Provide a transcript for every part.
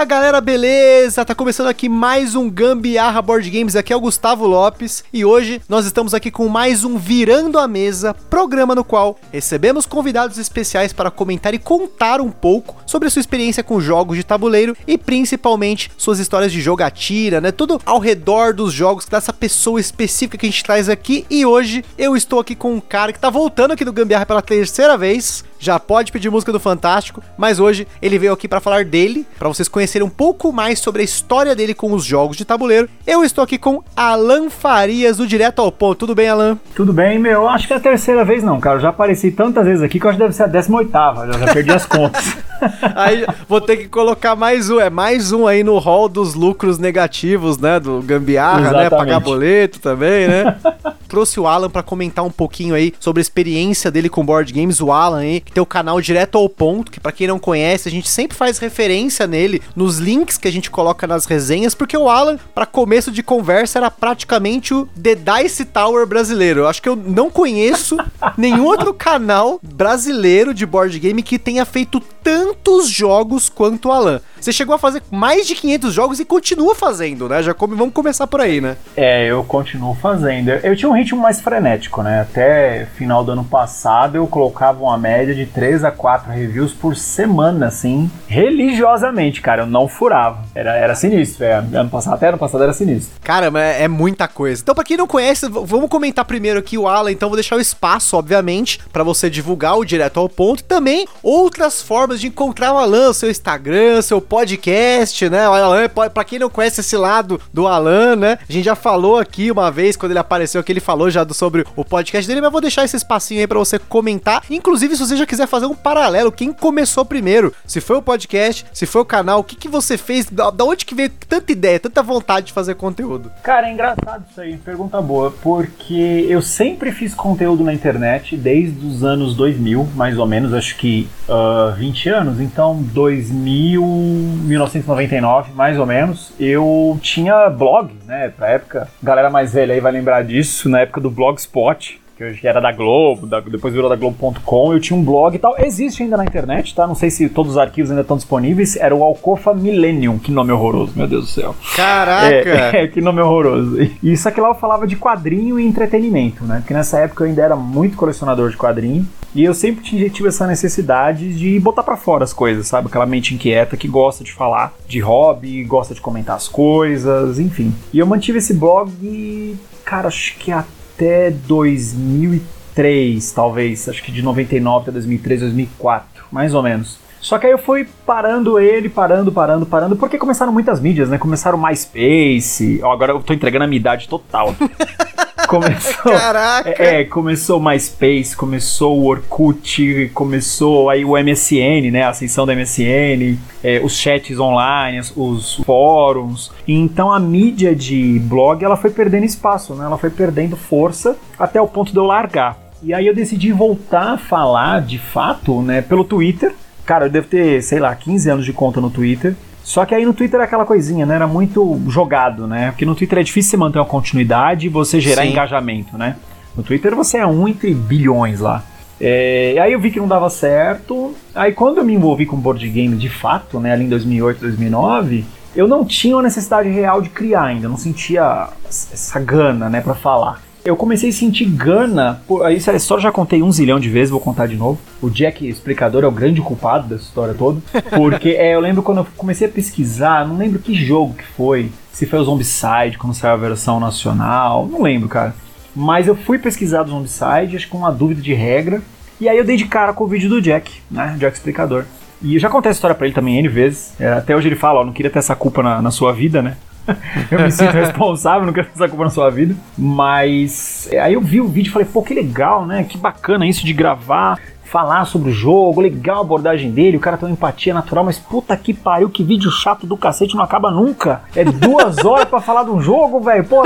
Fala galera, beleza? Tá começando aqui mais um Gambiarra Board Games. Aqui é o Gustavo Lopes e hoje nós estamos aqui com mais um Virando a Mesa, programa no qual recebemos convidados especiais para comentar e contar um pouco sobre a sua experiência com jogos de tabuleiro e principalmente suas histórias de jogatina, né? Tudo ao redor dos jogos dessa pessoa específica que a gente traz aqui. E hoje eu estou aqui com um cara que tá voltando aqui do Gambiarra pela terceira vez. Já pode pedir música do Fantástico, mas hoje ele veio aqui para falar dele, para vocês conhecerem um pouco mais sobre a história dele com os jogos de tabuleiro. Eu estou aqui com Alan Farias, do Direto ao Ponto. Tudo bem, Alan? Tudo bem, meu. Acho que é a terceira vez não, cara. Eu já apareci tantas vezes aqui que eu acho que deve ser a 18 já, já perdi as contas. aí vou ter que colocar mais um, é mais um aí no hall dos lucros negativos, né, do Gambiarra, Exatamente. né, pagar boleto também, né? Trouxe o Alan para comentar um pouquinho aí sobre a experiência dele com board games, o Alan aí, que tem o canal direto ao ponto, que para quem não conhece, a gente sempre faz referência nele nos links que a gente coloca nas resenhas, porque o Alan, para começo de conversa, era praticamente o The Dice Tower brasileiro. Eu acho que eu não conheço nenhum outro canal brasileiro de board game que tenha feito tantos jogos quanto o Alan. Você chegou a fazer mais de 500 jogos e continua fazendo, né? Já come, vamos começar por aí, né? É, eu continuo fazendo. Eu tinha um ritmo mais frenético, né? Até final do ano passado eu colocava uma média de 3 a 4 reviews por semana, assim, religiosamente, cara. Eu não furava. Era, era sinistro. É, ano passado, até ano passado era sinistro. Caramba, é, é muita coisa. Então, pra quem não conhece, vamos comentar primeiro aqui o Alan. Então, vou deixar o espaço, obviamente, para você divulgar o direto ao ponto também outras formas de encontrar o Alan, seu Instagram, seu podcast, né? O Alan, pra quem não conhece esse lado do Alan, né? A gente já falou aqui uma vez, quando ele apareceu aqui, ele falou já do, sobre o podcast dele, mas vou deixar esse espacinho aí pra você comentar. Inclusive, se você já quiser fazer um paralelo, quem começou primeiro? Se foi o podcast, se foi o canal, o que, que você fez? Da, da onde que veio tanta ideia, tanta vontade de fazer conteúdo? Cara, é engraçado isso aí, pergunta boa, porque eu sempre fiz conteúdo na internet desde os anos 2000, mais ou menos, acho que uh, 20 anos, então 2000 1999, mais ou menos, eu tinha blog, né? Pra época, galera mais velha aí vai lembrar disso, na época do Blogspot que hoje era da Globo, da, depois virou da Globo.com, eu tinha um blog e tal. Existe ainda na internet, tá? Não sei se todos os arquivos ainda estão disponíveis. Era o Alcofa Millennium, que nome horroroso, meu Deus do céu. Caraca! É, é que nome horroroso. E isso aqui lá eu falava de quadrinho e entretenimento, né? Porque nessa época eu ainda era muito colecionador de quadrinho. E eu sempre tive essa necessidade de botar para fora as coisas, sabe? Aquela mente inquieta que gosta de falar de hobby, gosta de comentar as coisas, enfim. E eu mantive esse blog, cara, acho que até até 2003, talvez, acho que de 99 até 2003, 2004, mais ou menos. Só que aí eu fui parando ele, parando, parando, parando, porque começaram muitas mídias, né? Começaram o MySpace. Ó, agora eu tô entregando a minha idade total. começou. Caraca! É, começou o MySpace, começou o Orkut, começou aí o MSN, né? A ascensão da MSN, é, os chats online, os fóruns. Então a mídia de blog ela foi perdendo espaço, né? Ela foi perdendo força até o ponto de eu largar. E aí eu decidi voltar a falar de fato, né, pelo Twitter. Cara, eu devo ter, sei lá, 15 anos de conta no Twitter. Só que aí no Twitter era aquela coisinha, né? Era muito jogado, né? Porque no Twitter é difícil você manter uma continuidade e você gerar Sim. engajamento, né? No Twitter você é um entre bilhões lá. É, aí eu vi que não dava certo. Aí quando eu me envolvi com board game de fato, né, ali em 2008, 2009, eu não tinha uma necessidade real de criar ainda, não sentia essa gana, né, para falar eu comecei a sentir gana. Por, essa história eu já contei um zilhão de vezes, vou contar de novo. O Jack explicador é o grande culpado dessa história toda. Porque é, eu lembro quando eu comecei a pesquisar, não lembro que jogo que foi. Se foi o Zombicide, quando saiu a versão nacional, não lembro, cara. Mas eu fui pesquisar do Zombicide, acho que com uma dúvida de regra. E aí eu dei de cara com o vídeo do Jack, né? Jack explicador. E eu já contei essa história pra ele também N vezes. É, até hoje ele fala, ó, não queria ter essa culpa na, na sua vida, né? eu me sinto responsável, não quero essa culpa na sua vida. Mas é, aí eu vi o vídeo e falei, pô, que legal, né? Que bacana isso de gravar falar sobre o jogo, legal a abordagem dele, o cara tem uma empatia natural, mas puta que pariu, que vídeo chato do cacete, não acaba nunca. É duas horas para falar de um jogo, velho. Pô,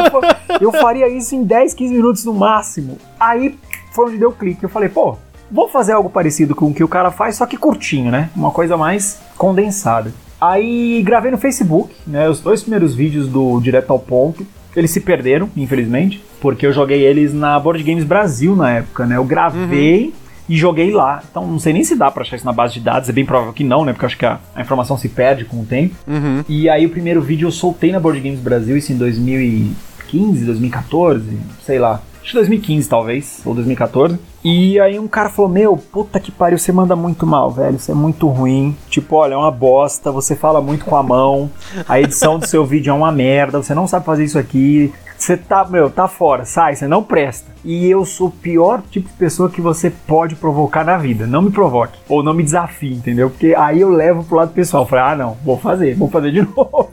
eu faria isso em 10, 15 minutos no máximo. Aí foi onde deu clique. Eu falei, pô, vou fazer algo parecido com o que o cara faz, só que curtinho, né? Uma coisa mais condensada. Aí gravei no Facebook, né? Os dois primeiros vídeos do Direto ao Ponto. Eles se perderam, infelizmente, porque eu joguei eles na Board Games Brasil na época, né? Eu gravei. Uhum e joguei lá. Então não sei nem se dá pra achar isso na base de dados, é bem provável que não, né? Porque eu acho que a, a informação se perde com o tempo. Uhum. E aí o primeiro vídeo eu soltei na Board Games Brasil, isso em 2015, 2014, sei lá. Acho que 2015 talvez, ou 2014. E aí um cara falou: Meu, puta que pariu, você manda muito mal, velho. Você é muito ruim. Tipo, olha, é uma bosta. Você fala muito com a mão. A edição do seu vídeo é uma merda. Você não sabe fazer isso aqui. Você tá, meu, tá fora, sai, você não presta. E eu sou o pior tipo de pessoa que você pode provocar na vida. Não me provoque. Ou não me desafie, entendeu? Porque aí eu levo pro lado pessoal. Falei, ah, não, vou fazer, vou fazer de novo.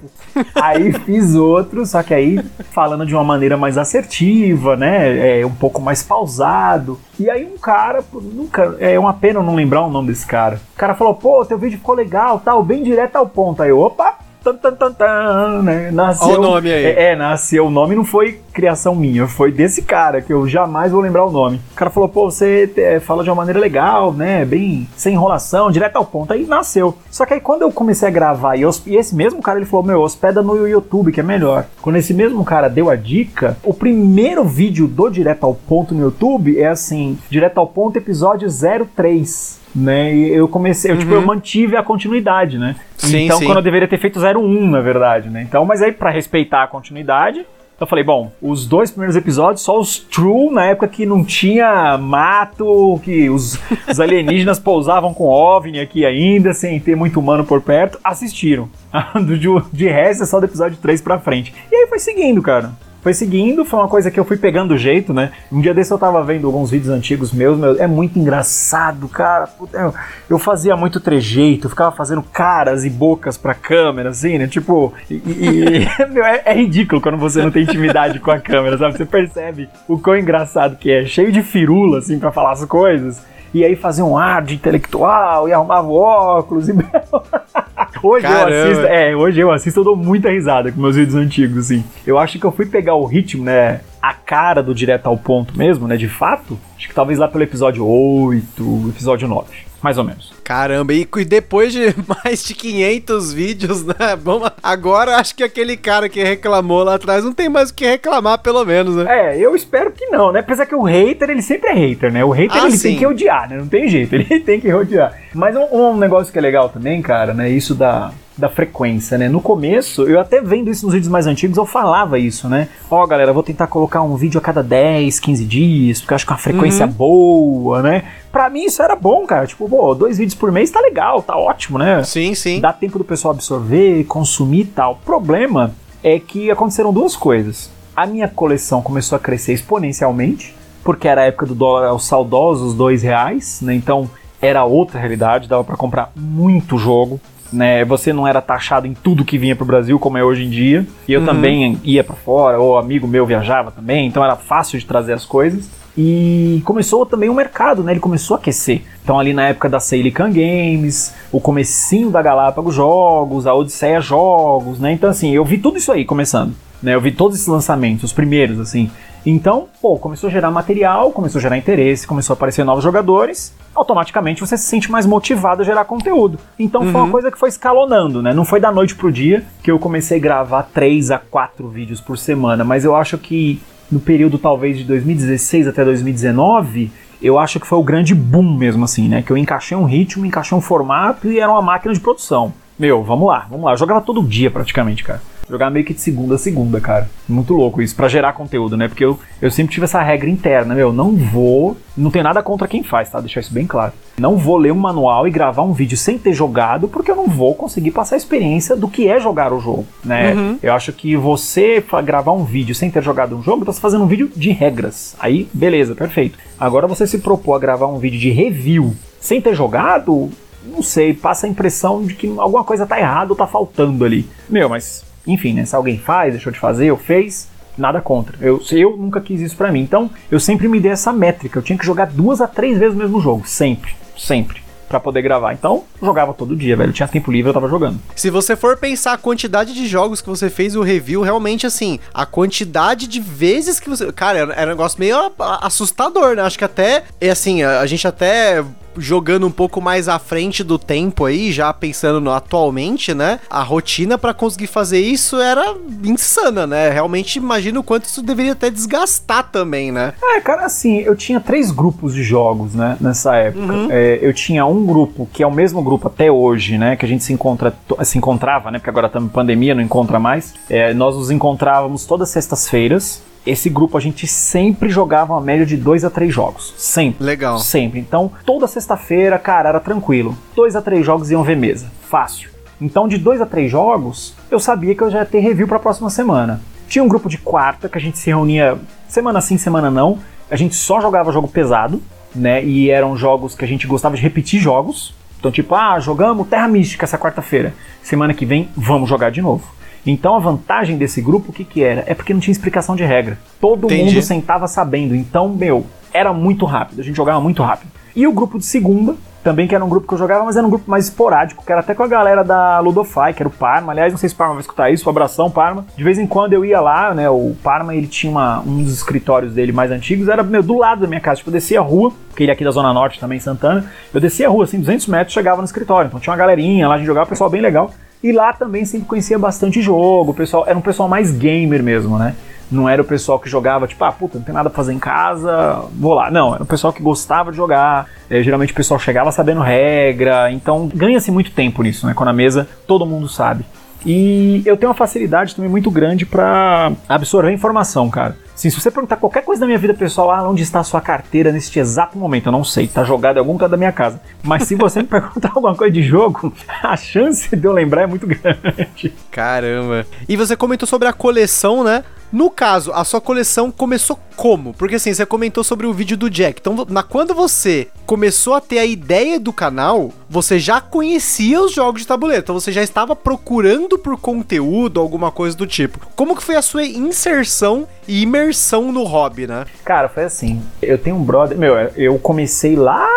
Aí fiz outro, só que aí falando de uma maneira mais assertiva, né? É, um pouco mais pausado. E aí um cara, nunca, é uma pena eu não lembrar o nome desse cara. O cara falou, pô, teu vídeo ficou legal, tal, bem direto ao ponto. Aí opa, Tan, tan, tan, tan, né? Nasceu, Olha o nome aí. É, é, nasceu. O nome não foi criação minha, foi desse cara, que eu jamais vou lembrar o nome. O cara falou, pô, você é, fala de uma maneira legal, né? Bem sem enrolação, direto ao ponto. Aí nasceu. Só que aí quando eu comecei a gravar, e, e esse mesmo cara ele falou, meu, hospeda no YouTube, que é melhor. Quando esse mesmo cara deu a dica, o primeiro vídeo do Direto ao Ponto no YouTube é assim: Direto ao Ponto, episódio 03 né? E eu comecei, eu, uhum. tipo, eu uhum. mantive a continuidade, né? Sim, então, sim. quando eu deveria ter feito 01, na verdade, né? Então, mas aí para respeitar a continuidade, eu falei, bom, os dois primeiros episódios, só os True, na época que não tinha mato, que os, os alienígenas pousavam com OVNI aqui ainda, sem ter muito humano por perto, assistiram. de, de resto, é só do episódio 3 pra frente. E aí foi seguindo, cara foi seguindo, foi uma coisa que eu fui pegando jeito, né? Um dia desse eu tava vendo alguns vídeos antigos meus, meu, é muito engraçado, cara. Eu, eu fazia muito trejeito, ficava fazendo caras e bocas pra câmera, assim, né? Tipo, e, e meu, é, é, ridículo quando você não tem intimidade com a câmera, sabe? Você percebe o quão engraçado que é, cheio de firula, assim, pra falar as coisas e aí fazia um ar de intelectual e arrumava óculos e hoje Caramba. eu assisto, é, hoje eu assisto, eu dou muita risada com meus vídeos antigos, assim. Eu acho que eu fui pegar o ritmo, né, a cara do direto ao ponto mesmo, né, de fato, acho que talvez lá pelo episódio 8, episódio 9 mais ou menos. Caramba, e depois de mais de 500 vídeos, né? Vamos, agora acho que aquele cara que reclamou lá atrás não tem mais o que reclamar, pelo menos, né? É, eu espero que não, né? Apesar que o hater, ele sempre é hater, né? O hater, ah, ele sim. tem que odiar, né? Não tem jeito, ele tem que odiar. Mas um, um negócio que é legal também, cara, né? Isso da, da frequência, né? No começo, eu até vendo isso nos vídeos mais antigos, eu falava isso, né? Ó, oh, galera, vou tentar colocar um vídeo a cada 10, 15 dias, porque eu acho que é uma frequência uhum. boa, né? Pra mim isso era bom, cara. Tipo, pô, dois vídeos por mês tá legal, tá ótimo, né? Sim, sim. Dá tempo do pessoal absorver, consumir e tal. O problema é que aconteceram duas coisas. A minha coleção começou a crescer exponencialmente, porque era a época do dólar aos saudosos dois reais, né? Então era outra realidade, dava para comprar muito jogo né? Você não era taxado em tudo que vinha para o Brasil como é hoje em dia. E eu uhum. também ia para fora, ou amigo meu viajava também, então era fácil de trazer as coisas. E começou também o mercado, né? Ele começou a aquecer. Então ali na época da Seilican Games, o comecinho da Galápagos Jogos, a Odisseia Jogos, né? Então assim, eu vi tudo isso aí começando. Né? Eu vi todos esses lançamentos, os primeiros, assim. Então, pô, começou a gerar material, começou a gerar interesse, começou a aparecer novos jogadores, automaticamente você se sente mais motivado a gerar conteúdo. Então uhum. foi uma uhum. coisa que foi escalonando, né? Não foi da noite pro dia que eu comecei a gravar 3 a 4 vídeos por semana, mas eu acho que no período talvez de 2016 até 2019, eu acho que foi o grande boom mesmo assim, né? Que eu encaixei um ritmo, encaixei um formato e era uma máquina de produção. Meu, vamos lá, vamos lá. Eu jogava todo dia praticamente, cara jogar meio que de segunda a segunda, cara. Muito louco isso, para gerar conteúdo, né? Porque eu, eu sempre tive essa regra interna, meu, não vou. Não tenho nada contra quem faz, tá? Deixar isso bem claro. Não vou ler um manual e gravar um vídeo sem ter jogado, porque eu não vou conseguir passar a experiência do que é jogar o jogo, né? Uhum. Eu acho que você gravar um vídeo sem ter jogado um jogo, tá fazendo um vídeo de regras. Aí, beleza, perfeito. Agora você se propor a gravar um vídeo de review sem ter jogado, não sei, passa a impressão de que alguma coisa tá errada ou tá faltando ali. Meu, mas enfim, né? Se alguém faz, deixou de fazer ou fez, nada contra. Eu, eu nunca quis isso para mim. Então, eu sempre me dei essa métrica. Eu tinha que jogar duas a três vezes o mesmo jogo. Sempre. Sempre. para poder gravar. Então, jogava todo dia, velho. Tinha tempo livre, eu tava jogando. Se você for pensar a quantidade de jogos que você fez o review, realmente assim, a quantidade de vezes que você. Cara, era um negócio meio assustador, né? Acho que até. Assim, a gente até jogando um pouco mais à frente do tempo aí, já pensando no atualmente, né? A rotina para conseguir fazer isso era insana, né? Realmente imagino o quanto isso deveria até desgastar também, né? É, cara, assim, eu tinha três grupos de jogos, né? Nessa época. Uhum. É, eu tinha um grupo que é o mesmo grupo até hoje, né? Que a gente se encontra, se encontrava, né? Porque agora estamos em pandemia, não encontra mais. É, nós nos encontrávamos todas sextas-feiras esse grupo a gente sempre jogava uma média de dois a três jogos. Sempre. Legal. Sempre. Então, toda sexta-feira, cara, era tranquilo. Dois a três jogos iam ver mesa. Fácil. Então, de dois a três jogos, eu sabia que eu já ia ter review para a próxima semana. Tinha um grupo de quarta que a gente se reunia semana sim, semana não. A gente só jogava jogo pesado, né? E eram jogos que a gente gostava de repetir jogos. Então, tipo, ah, jogamos Terra Mística essa quarta-feira. Semana que vem, vamos jogar de novo. Então a vantagem desse grupo, o que, que era? É porque não tinha explicação de regra. Todo Entendi. mundo sentava sabendo. Então, meu, era muito rápido. A gente jogava muito rápido. E o grupo de segunda, também que era um grupo que eu jogava, mas era um grupo mais esporádico, que era até com a galera da Ludofy, que era o Parma. Aliás, não sei se o Parma vai escutar isso, um abração, Parma. De vez em quando eu ia lá, né? O Parma, ele tinha uma, um dos escritórios dele mais antigos, era meu, do lado da minha casa. Tipo, eu descia a rua, porque ele é aqui da Zona Norte também, Santana. Eu descia a rua, assim, 200 metros, chegava no escritório. Então tinha uma galerinha lá, a gente jogava, o pessoal bem legal. E lá também sempre conhecia bastante jogo, pessoal era um pessoal mais gamer mesmo, né? Não era o pessoal que jogava, tipo, ah, puta, não tem nada pra fazer em casa, vou lá. Não, era o pessoal que gostava de jogar. É, geralmente o pessoal chegava sabendo regra, então ganha-se muito tempo nisso, né? Quando a mesa todo mundo sabe. E eu tenho uma facilidade também muito grande para absorver informação, cara. Sim, se você perguntar qualquer coisa da minha vida pessoal, ah, onde está a sua carteira neste exato momento? Eu não sei, tá jogado em algum canto da minha casa. Mas se você me perguntar alguma coisa de jogo, a chance de eu lembrar é muito grande. Caramba. E você comentou sobre a coleção, né? No caso, a sua coleção começou como? Porque assim, você comentou sobre o vídeo do Jack. Então, na, quando você começou a ter a ideia do canal, você já conhecia os jogos de tabuleiro. Então você já estava procurando por conteúdo, alguma coisa do tipo. Como que foi a sua inserção e imersão no hobby, né? Cara, foi assim. Eu tenho um brother. Meu, eu comecei lá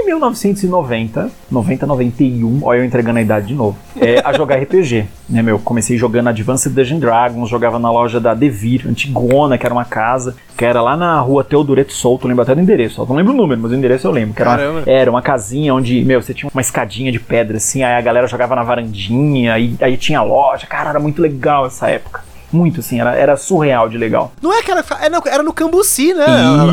em 1990, 90, 91. Olha, eu entregando a idade de novo. É, a jogar RPG. Né, meu? Comecei jogando Advanced Dungeons Dragons, jogava na loja da Devir, antigona, que era uma casa, que era lá na rua Teodoreto Souto, lembro até do endereço, não lembro o número, mas o endereço eu lembro. Era, uma, era uma casinha onde, meu, você tinha uma escadinha de pedra, assim, aí a galera jogava na varandinha, aí, aí tinha loja, cara, era muito legal essa época. Muito, assim, era, era surreal de legal. Não é que era, era no Cambuci, né?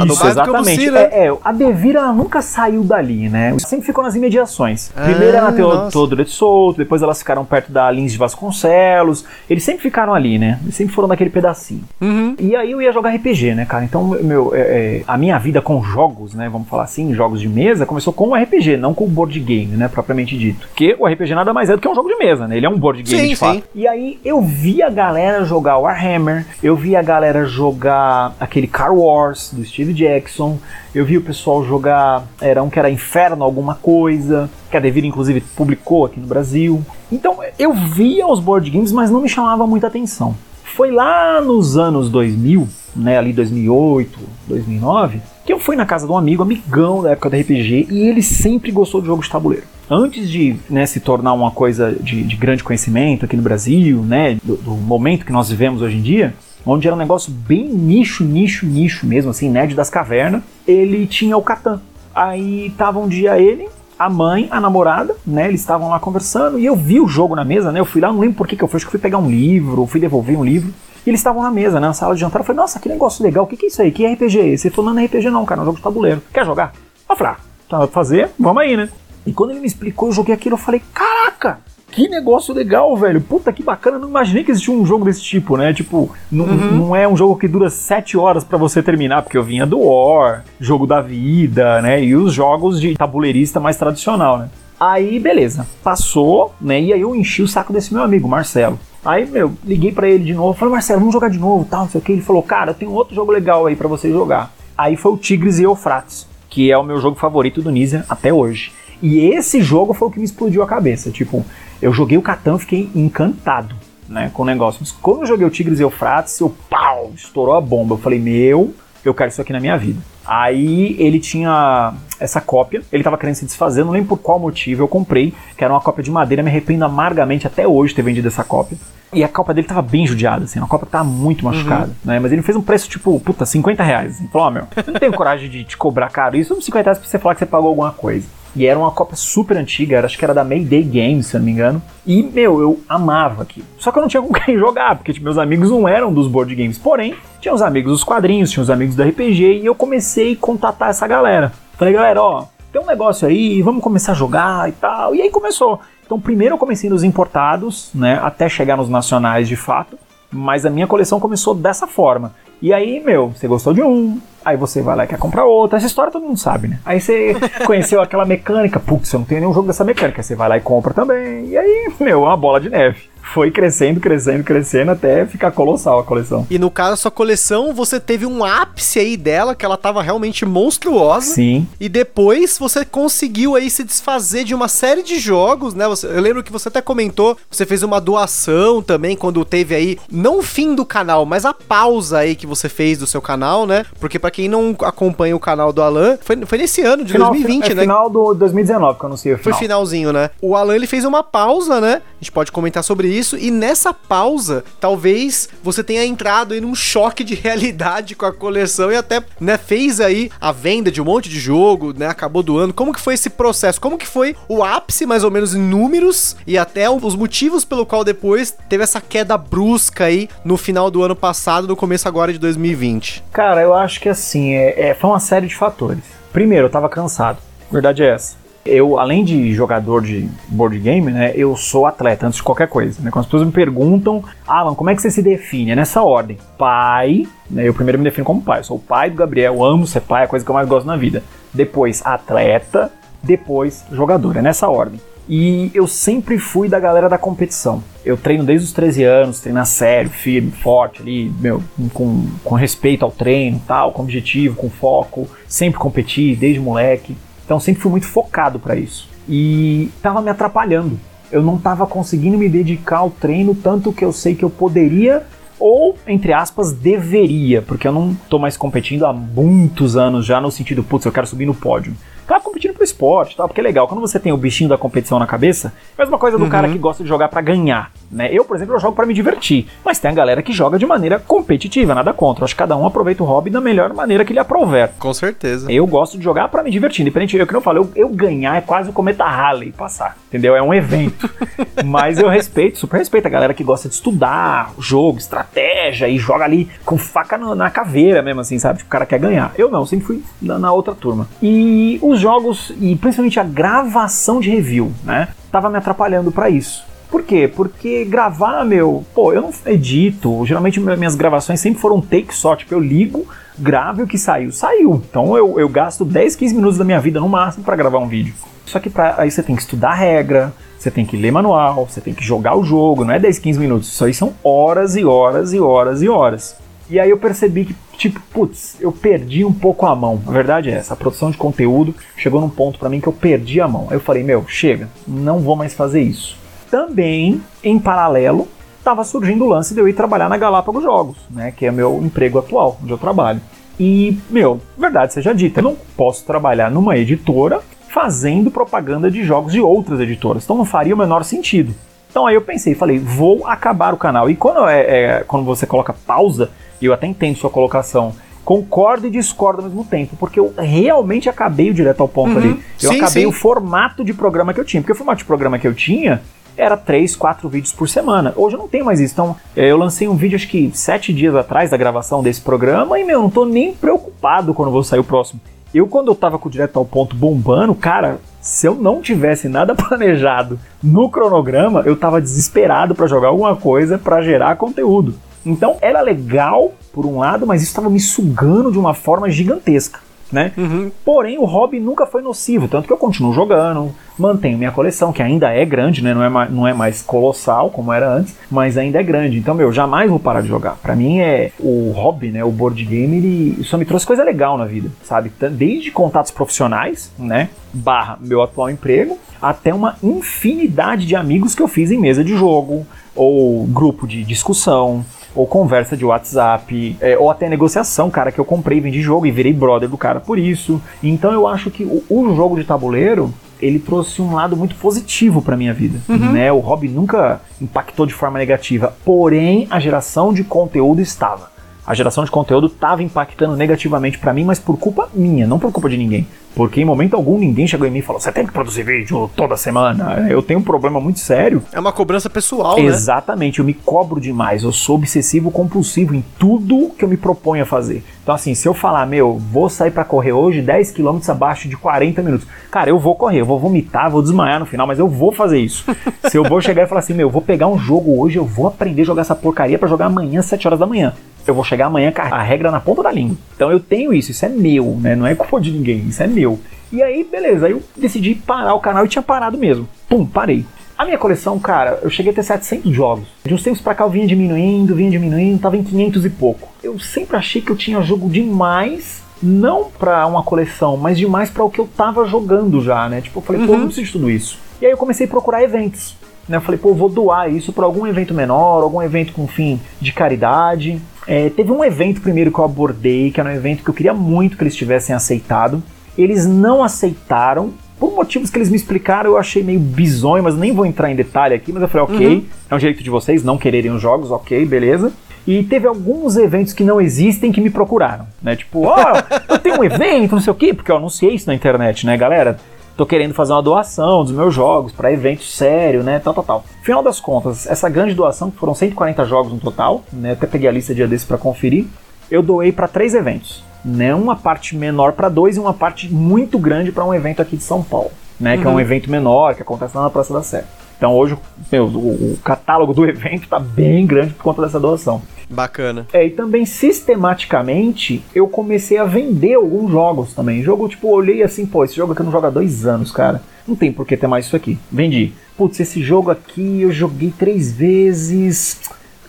Isso, a, exatamente. Cambuci, né? é, é, a Devira nunca saiu dali, né? Sempre ficou nas imediações. Ah, Primeiro era na Teodoro de Souto, depois elas ficaram perto da Lins de Vasconcelos. Eles sempre ficaram ali, né? Eles sempre foram naquele pedacinho. Uhum. E aí eu ia jogar RPG, né, cara? Então, meu, é, é, a minha vida com jogos, né? Vamos falar assim, jogos de mesa, começou com o RPG, não com o board game, né? Propriamente dito. Porque o RPG nada mais é do que um jogo de mesa, né? Ele é um board game sim, de fato. Sim. E aí eu vi a galera jogar jogar Warhammer, eu vi a galera jogar aquele Car Wars do Steve Jackson, eu vi o pessoal jogar, era um que era Inferno alguma coisa, que a Devir inclusive publicou aqui no Brasil. Então eu via os board games, mas não me chamava muita atenção. Foi lá nos anos 2000, né, ali 2008, 2009, que eu fui na casa de um amigo, amigão da época da RPG, e ele sempre gostou de jogos de tabuleiro antes de né, se tornar uma coisa de, de, grande conhecimento aqui no Brasil, né, do, do, momento que nós vivemos hoje em dia, onde era um negócio bem nicho, nicho, nicho mesmo, assim, nerd das cavernas, ele tinha o Catan. Aí tava um dia ele, a mãe, a namorada, né, eles estavam lá conversando, e eu vi o jogo na mesa, né, eu fui lá, não lembro por que, que eu fui, acho que fui pegar um livro, fui devolver um livro, e eles estavam na mesa, né, na sala de jantar, eu falei, nossa, que negócio legal, o que, que é isso aí, que RPG é esse? Ele falou, não, não é RPG não, cara, é um jogo de tabuleiro, quer jogar? Eu falei, ah, tá fazer, vamos aí, né. E quando ele me explicou, eu joguei aquilo, eu falei, caraca! Que negócio legal, velho. Puta que bacana. Não imaginei que existia um jogo desse tipo, né? Tipo, não, uhum. não é um jogo que dura sete horas para você terminar, porque eu vinha do War, jogo da vida, né? E os jogos de tabuleirista mais tradicional, né? Aí, beleza. Passou, né? E aí eu enchi o saco desse meu amigo, Marcelo. Aí, meu, liguei para ele de novo. Falei, Marcelo, vamos jogar de novo, tal, não sei o que. Ele falou, cara, tem outro jogo legal aí para você jogar. Aí foi o Tigres e Eufrates, que é o meu jogo favorito do Nizia até hoje. E esse jogo foi o que me explodiu a cabeça. Tipo, eu joguei o Catan, fiquei encantado, né, com o negócio. Mas quando eu joguei o Tigres e Eufrates, eu pau, estourou a bomba. Eu falei, meu, eu quero isso aqui na minha vida. Aí ele tinha essa cópia, ele tava querendo se desfazer, não lembro por qual motivo, eu comprei, que era uma cópia de madeira, me arrependo amargamente até hoje ter vendido essa cópia. E a cópia dele tava bem judiada, assim, uma cópia tava muito machucada, uhum. né? Mas ele fez um preço tipo, puta, 50 reais. Assim. Falou, ó, oh, meu, eu não tenho coragem de te cobrar caro isso, uns 50 reais pra você falar que você pagou alguma coisa. E era uma cópia super antiga, era, acho que era da Mayday Games, se eu não me engano. E, meu, eu amava aquilo. Só que eu não tinha com quem jogar, porque tipo, meus amigos não eram dos board games. Porém, tinha os amigos dos quadrinhos, tinha os amigos do RPG, e eu comecei a contatar essa galera. Falei, galera, ó, tem um negócio aí, vamos começar a jogar e tal. E aí começou. Então, primeiro eu comecei nos importados, né, até chegar nos nacionais de fato. Mas a minha coleção começou dessa forma. E aí, meu, você gostou de um, aí você vai lá e quer comprar outro. Essa história todo mundo sabe, né? Aí você conheceu aquela mecânica, putz, eu não tenho nenhum jogo dessa mecânica. Aí você vai lá e compra também. E aí, meu, é uma bola de neve foi crescendo, crescendo, crescendo até ficar colossal a coleção. E no caso, a sua coleção, você teve um ápice aí dela, que ela tava realmente monstruosa. Sim. E depois você conseguiu aí se desfazer de uma série de jogos, né? Você, eu lembro que você até comentou, você fez uma doação também quando teve aí, não o fim do canal, mas a pausa aí que você fez do seu canal, né? Porque para quem não acompanha o canal do Alan, foi, foi nesse ano de final, 2020, é né? Final do 2019 que eu anunciei o final. Foi finalzinho, né? O Alan ele fez uma pausa, né? A gente pode comentar sobre isso isso. E nessa pausa, talvez você tenha entrado em um choque de realidade com a coleção e até, né, fez aí a venda de um monte de jogo, né, acabou doando. Como que foi esse processo? Como que foi o ápice, mais ou menos, em números e até os motivos pelo qual depois teve essa queda brusca aí no final do ano passado, no começo agora de 2020? Cara, eu acho que assim, é, é foi uma série de fatores. Primeiro, eu tava cansado. Verdade é essa eu, além de jogador de board game, né, eu sou atleta antes de qualquer coisa. Né? Quando as pessoas me perguntam, Alan, como é que você se define? É nessa ordem. Pai, né, eu primeiro me defino como pai. Eu sou o pai do Gabriel, amo ser pai, é a coisa que eu mais gosto na vida. Depois, atleta, depois, jogador. É nessa ordem. E eu sempre fui da galera da competição. Eu treino desde os 13 anos, treino a sério, firme, forte ali, meu, com, com respeito ao treino, tal, com objetivo, com foco. Sempre competi, desde moleque. Então sempre fui muito focado para isso. E estava me atrapalhando. Eu não estava conseguindo me dedicar ao treino tanto que eu sei que eu poderia ou, entre aspas, deveria, porque eu não estou mais competindo há muitos anos já no sentido, putz, eu quero subir no pódio. Tava competindo pro esporte, tá? Porque é legal. Quando você tem o bichinho da competição na cabeça, é a mesma coisa do uhum. cara que gosta de jogar para ganhar, né? Eu, por exemplo, eu jogo para me divertir. Mas tem a galera que joga de maneira competitiva, nada contra. Eu acho que cada um aproveita o hobby da melhor maneira que lhe aprover. Com certeza. Eu gosto de jogar para me divertir. Independente, eu que não falo, eu, eu ganhar é quase o cometa Halley passar, entendeu? É um evento. Mas eu respeito, super respeito a galera que gosta de estudar o jogo, estratégia e joga ali com faca na, na caveira mesmo, assim, sabe? Tipo, o cara quer ganhar. Eu não, sempre fui na, na outra turma. E os jogos e principalmente a gravação de review, né? Tava me atrapalhando para isso. Por quê? Porque gravar, meu, pô, eu não edito. Geralmente minhas gravações sempre foram take só. Tipo, eu ligo, gravo e o que saiu, saiu. Então eu, eu gasto 10, 15 minutos da minha vida no máximo para gravar um vídeo. Só que pra, aí você tem que estudar regra, você tem que ler manual, você tem que jogar o jogo, não é 10, 15 minutos. Isso aí são horas e horas e horas e horas. E aí eu percebi que, tipo, putz, eu perdi um pouco a mão. A verdade é essa, a produção de conteúdo chegou num ponto para mim que eu perdi a mão. Eu falei, meu, chega, não vou mais fazer isso. Também, em paralelo, estava surgindo o lance de eu ir trabalhar na Galápagos Jogos, né, que é meu emprego atual, onde eu trabalho. E, meu, verdade seja dita, eu não posso trabalhar numa editora fazendo propaganda de jogos de outras editoras. Então não faria o menor sentido. Então aí eu pensei, falei, vou acabar o canal. E quando, é, é, quando você coloca pausa, e eu até entendo sua colocação, concordo e discordo ao mesmo tempo, porque eu realmente acabei o direto ao ponto uhum. ali. Eu sim, acabei sim. o formato de programa que eu tinha, porque o formato de programa que eu tinha era 3, 4 vídeos por semana. Hoje eu não tenho mais isso. Então, é, eu lancei um vídeo acho que 7 dias atrás da gravação desse programa e, meu, não tô nem preocupado quando vou sair o próximo. Eu, quando eu tava com o direto ao ponto bombando, cara, se eu não tivesse nada planejado no cronograma, eu tava desesperado para jogar alguma coisa para gerar conteúdo. Então era legal por um lado, mas isso estava me sugando de uma forma gigantesca. Né? Uhum. Porém, o hobby nunca foi nocivo, tanto que eu continuo jogando, mantenho minha coleção, que ainda é grande, né? não, é mais, não é mais colossal como era antes, mas ainda é grande. Então, meu, jamais vou parar de jogar. Para mim, é o hobby, né? o board game, ele só me trouxe coisa legal na vida, sabe? Desde contatos profissionais, né? Barra meu atual emprego, até uma infinidade de amigos que eu fiz em mesa de jogo, ou grupo de discussão, ou conversa de WhatsApp, é, ou até negociação, cara, que eu comprei, vendi jogo e virei brother do cara por isso. Então eu acho que o, o jogo de tabuleiro ele trouxe um lado muito positivo para minha vida, uhum. né? O hobby nunca impactou de forma negativa, porém a geração de conteúdo estava. A geração de conteúdo estava impactando negativamente para mim, mas por culpa minha, não por culpa de ninguém. Porque em momento algum ninguém chegou em mim e falou: você tem que produzir vídeo toda semana. Eu tenho um problema muito sério. É uma cobrança pessoal, Exatamente, né? Exatamente, eu me cobro demais. Eu sou obsessivo compulsivo em tudo que eu me proponho a fazer. Então, assim, se eu falar, meu, vou sair para correr hoje 10 km abaixo de 40 minutos, cara, eu vou correr, eu vou vomitar, vou desmaiar no final, mas eu vou fazer isso. se eu vou chegar e falar assim, meu, eu vou pegar um jogo hoje, eu vou aprender a jogar essa porcaria para jogar amanhã às 7 horas da manhã eu vou chegar amanhã com a regra na ponta da língua. Então eu tenho isso, isso é meu, né? Não é culpa de ninguém, isso é meu. E aí, beleza, aí eu decidi parar o canal e tinha parado mesmo. Pum, parei. A minha coleção, cara, eu cheguei a ter 700 jogos. De uns tempos pra cá eu vinha diminuindo, vinha diminuindo, tava em 500 e pouco. Eu sempre achei que eu tinha jogo demais, não pra uma coleção, mas demais para o que eu tava jogando já, né? Tipo, eu falei, uhum. pô, eu não preciso de tudo isso. E aí eu comecei a procurar eventos. Né? Eu falei, pô, eu vou doar isso para algum evento menor, algum evento com fim de caridade. É, teve um evento primeiro que eu abordei, que era um evento que eu queria muito que eles tivessem aceitado, eles não aceitaram. Por motivos que eles me explicaram, eu achei meio bizonho, mas nem vou entrar em detalhe aqui. Mas eu falei, ok, uhum. é um direito de vocês não quererem os jogos, ok, beleza. E teve alguns eventos que não existem que me procuraram, né? Tipo, ó, oh, eu tenho um evento, não sei o quê, porque eu anunciei isso na internet, né, galera? Tô querendo fazer uma doação dos meus jogos para evento sério, né? Tal, tal, tal. Final das contas, essa grande doação, que foram 140 jogos no total, né? Até peguei a lista dia desse para conferir. Eu doei para três eventos né, uma parte menor para dois e uma parte muito grande para um evento aqui de São Paulo, né, uhum. que é um uhum. evento menor que acontece lá na Praça da Sé. Então hoje meu, o, o, catálogo do evento está bem grande por conta dessa doação. Bacana. É, e também sistematicamente eu comecei a vender alguns jogos também. Jogo, tipo, eu olhei assim, pô, esse jogo aqui eu não jogo há dois anos, cara. Não tem por que ter mais isso aqui. Vendi. Putz, esse jogo aqui eu joguei três vezes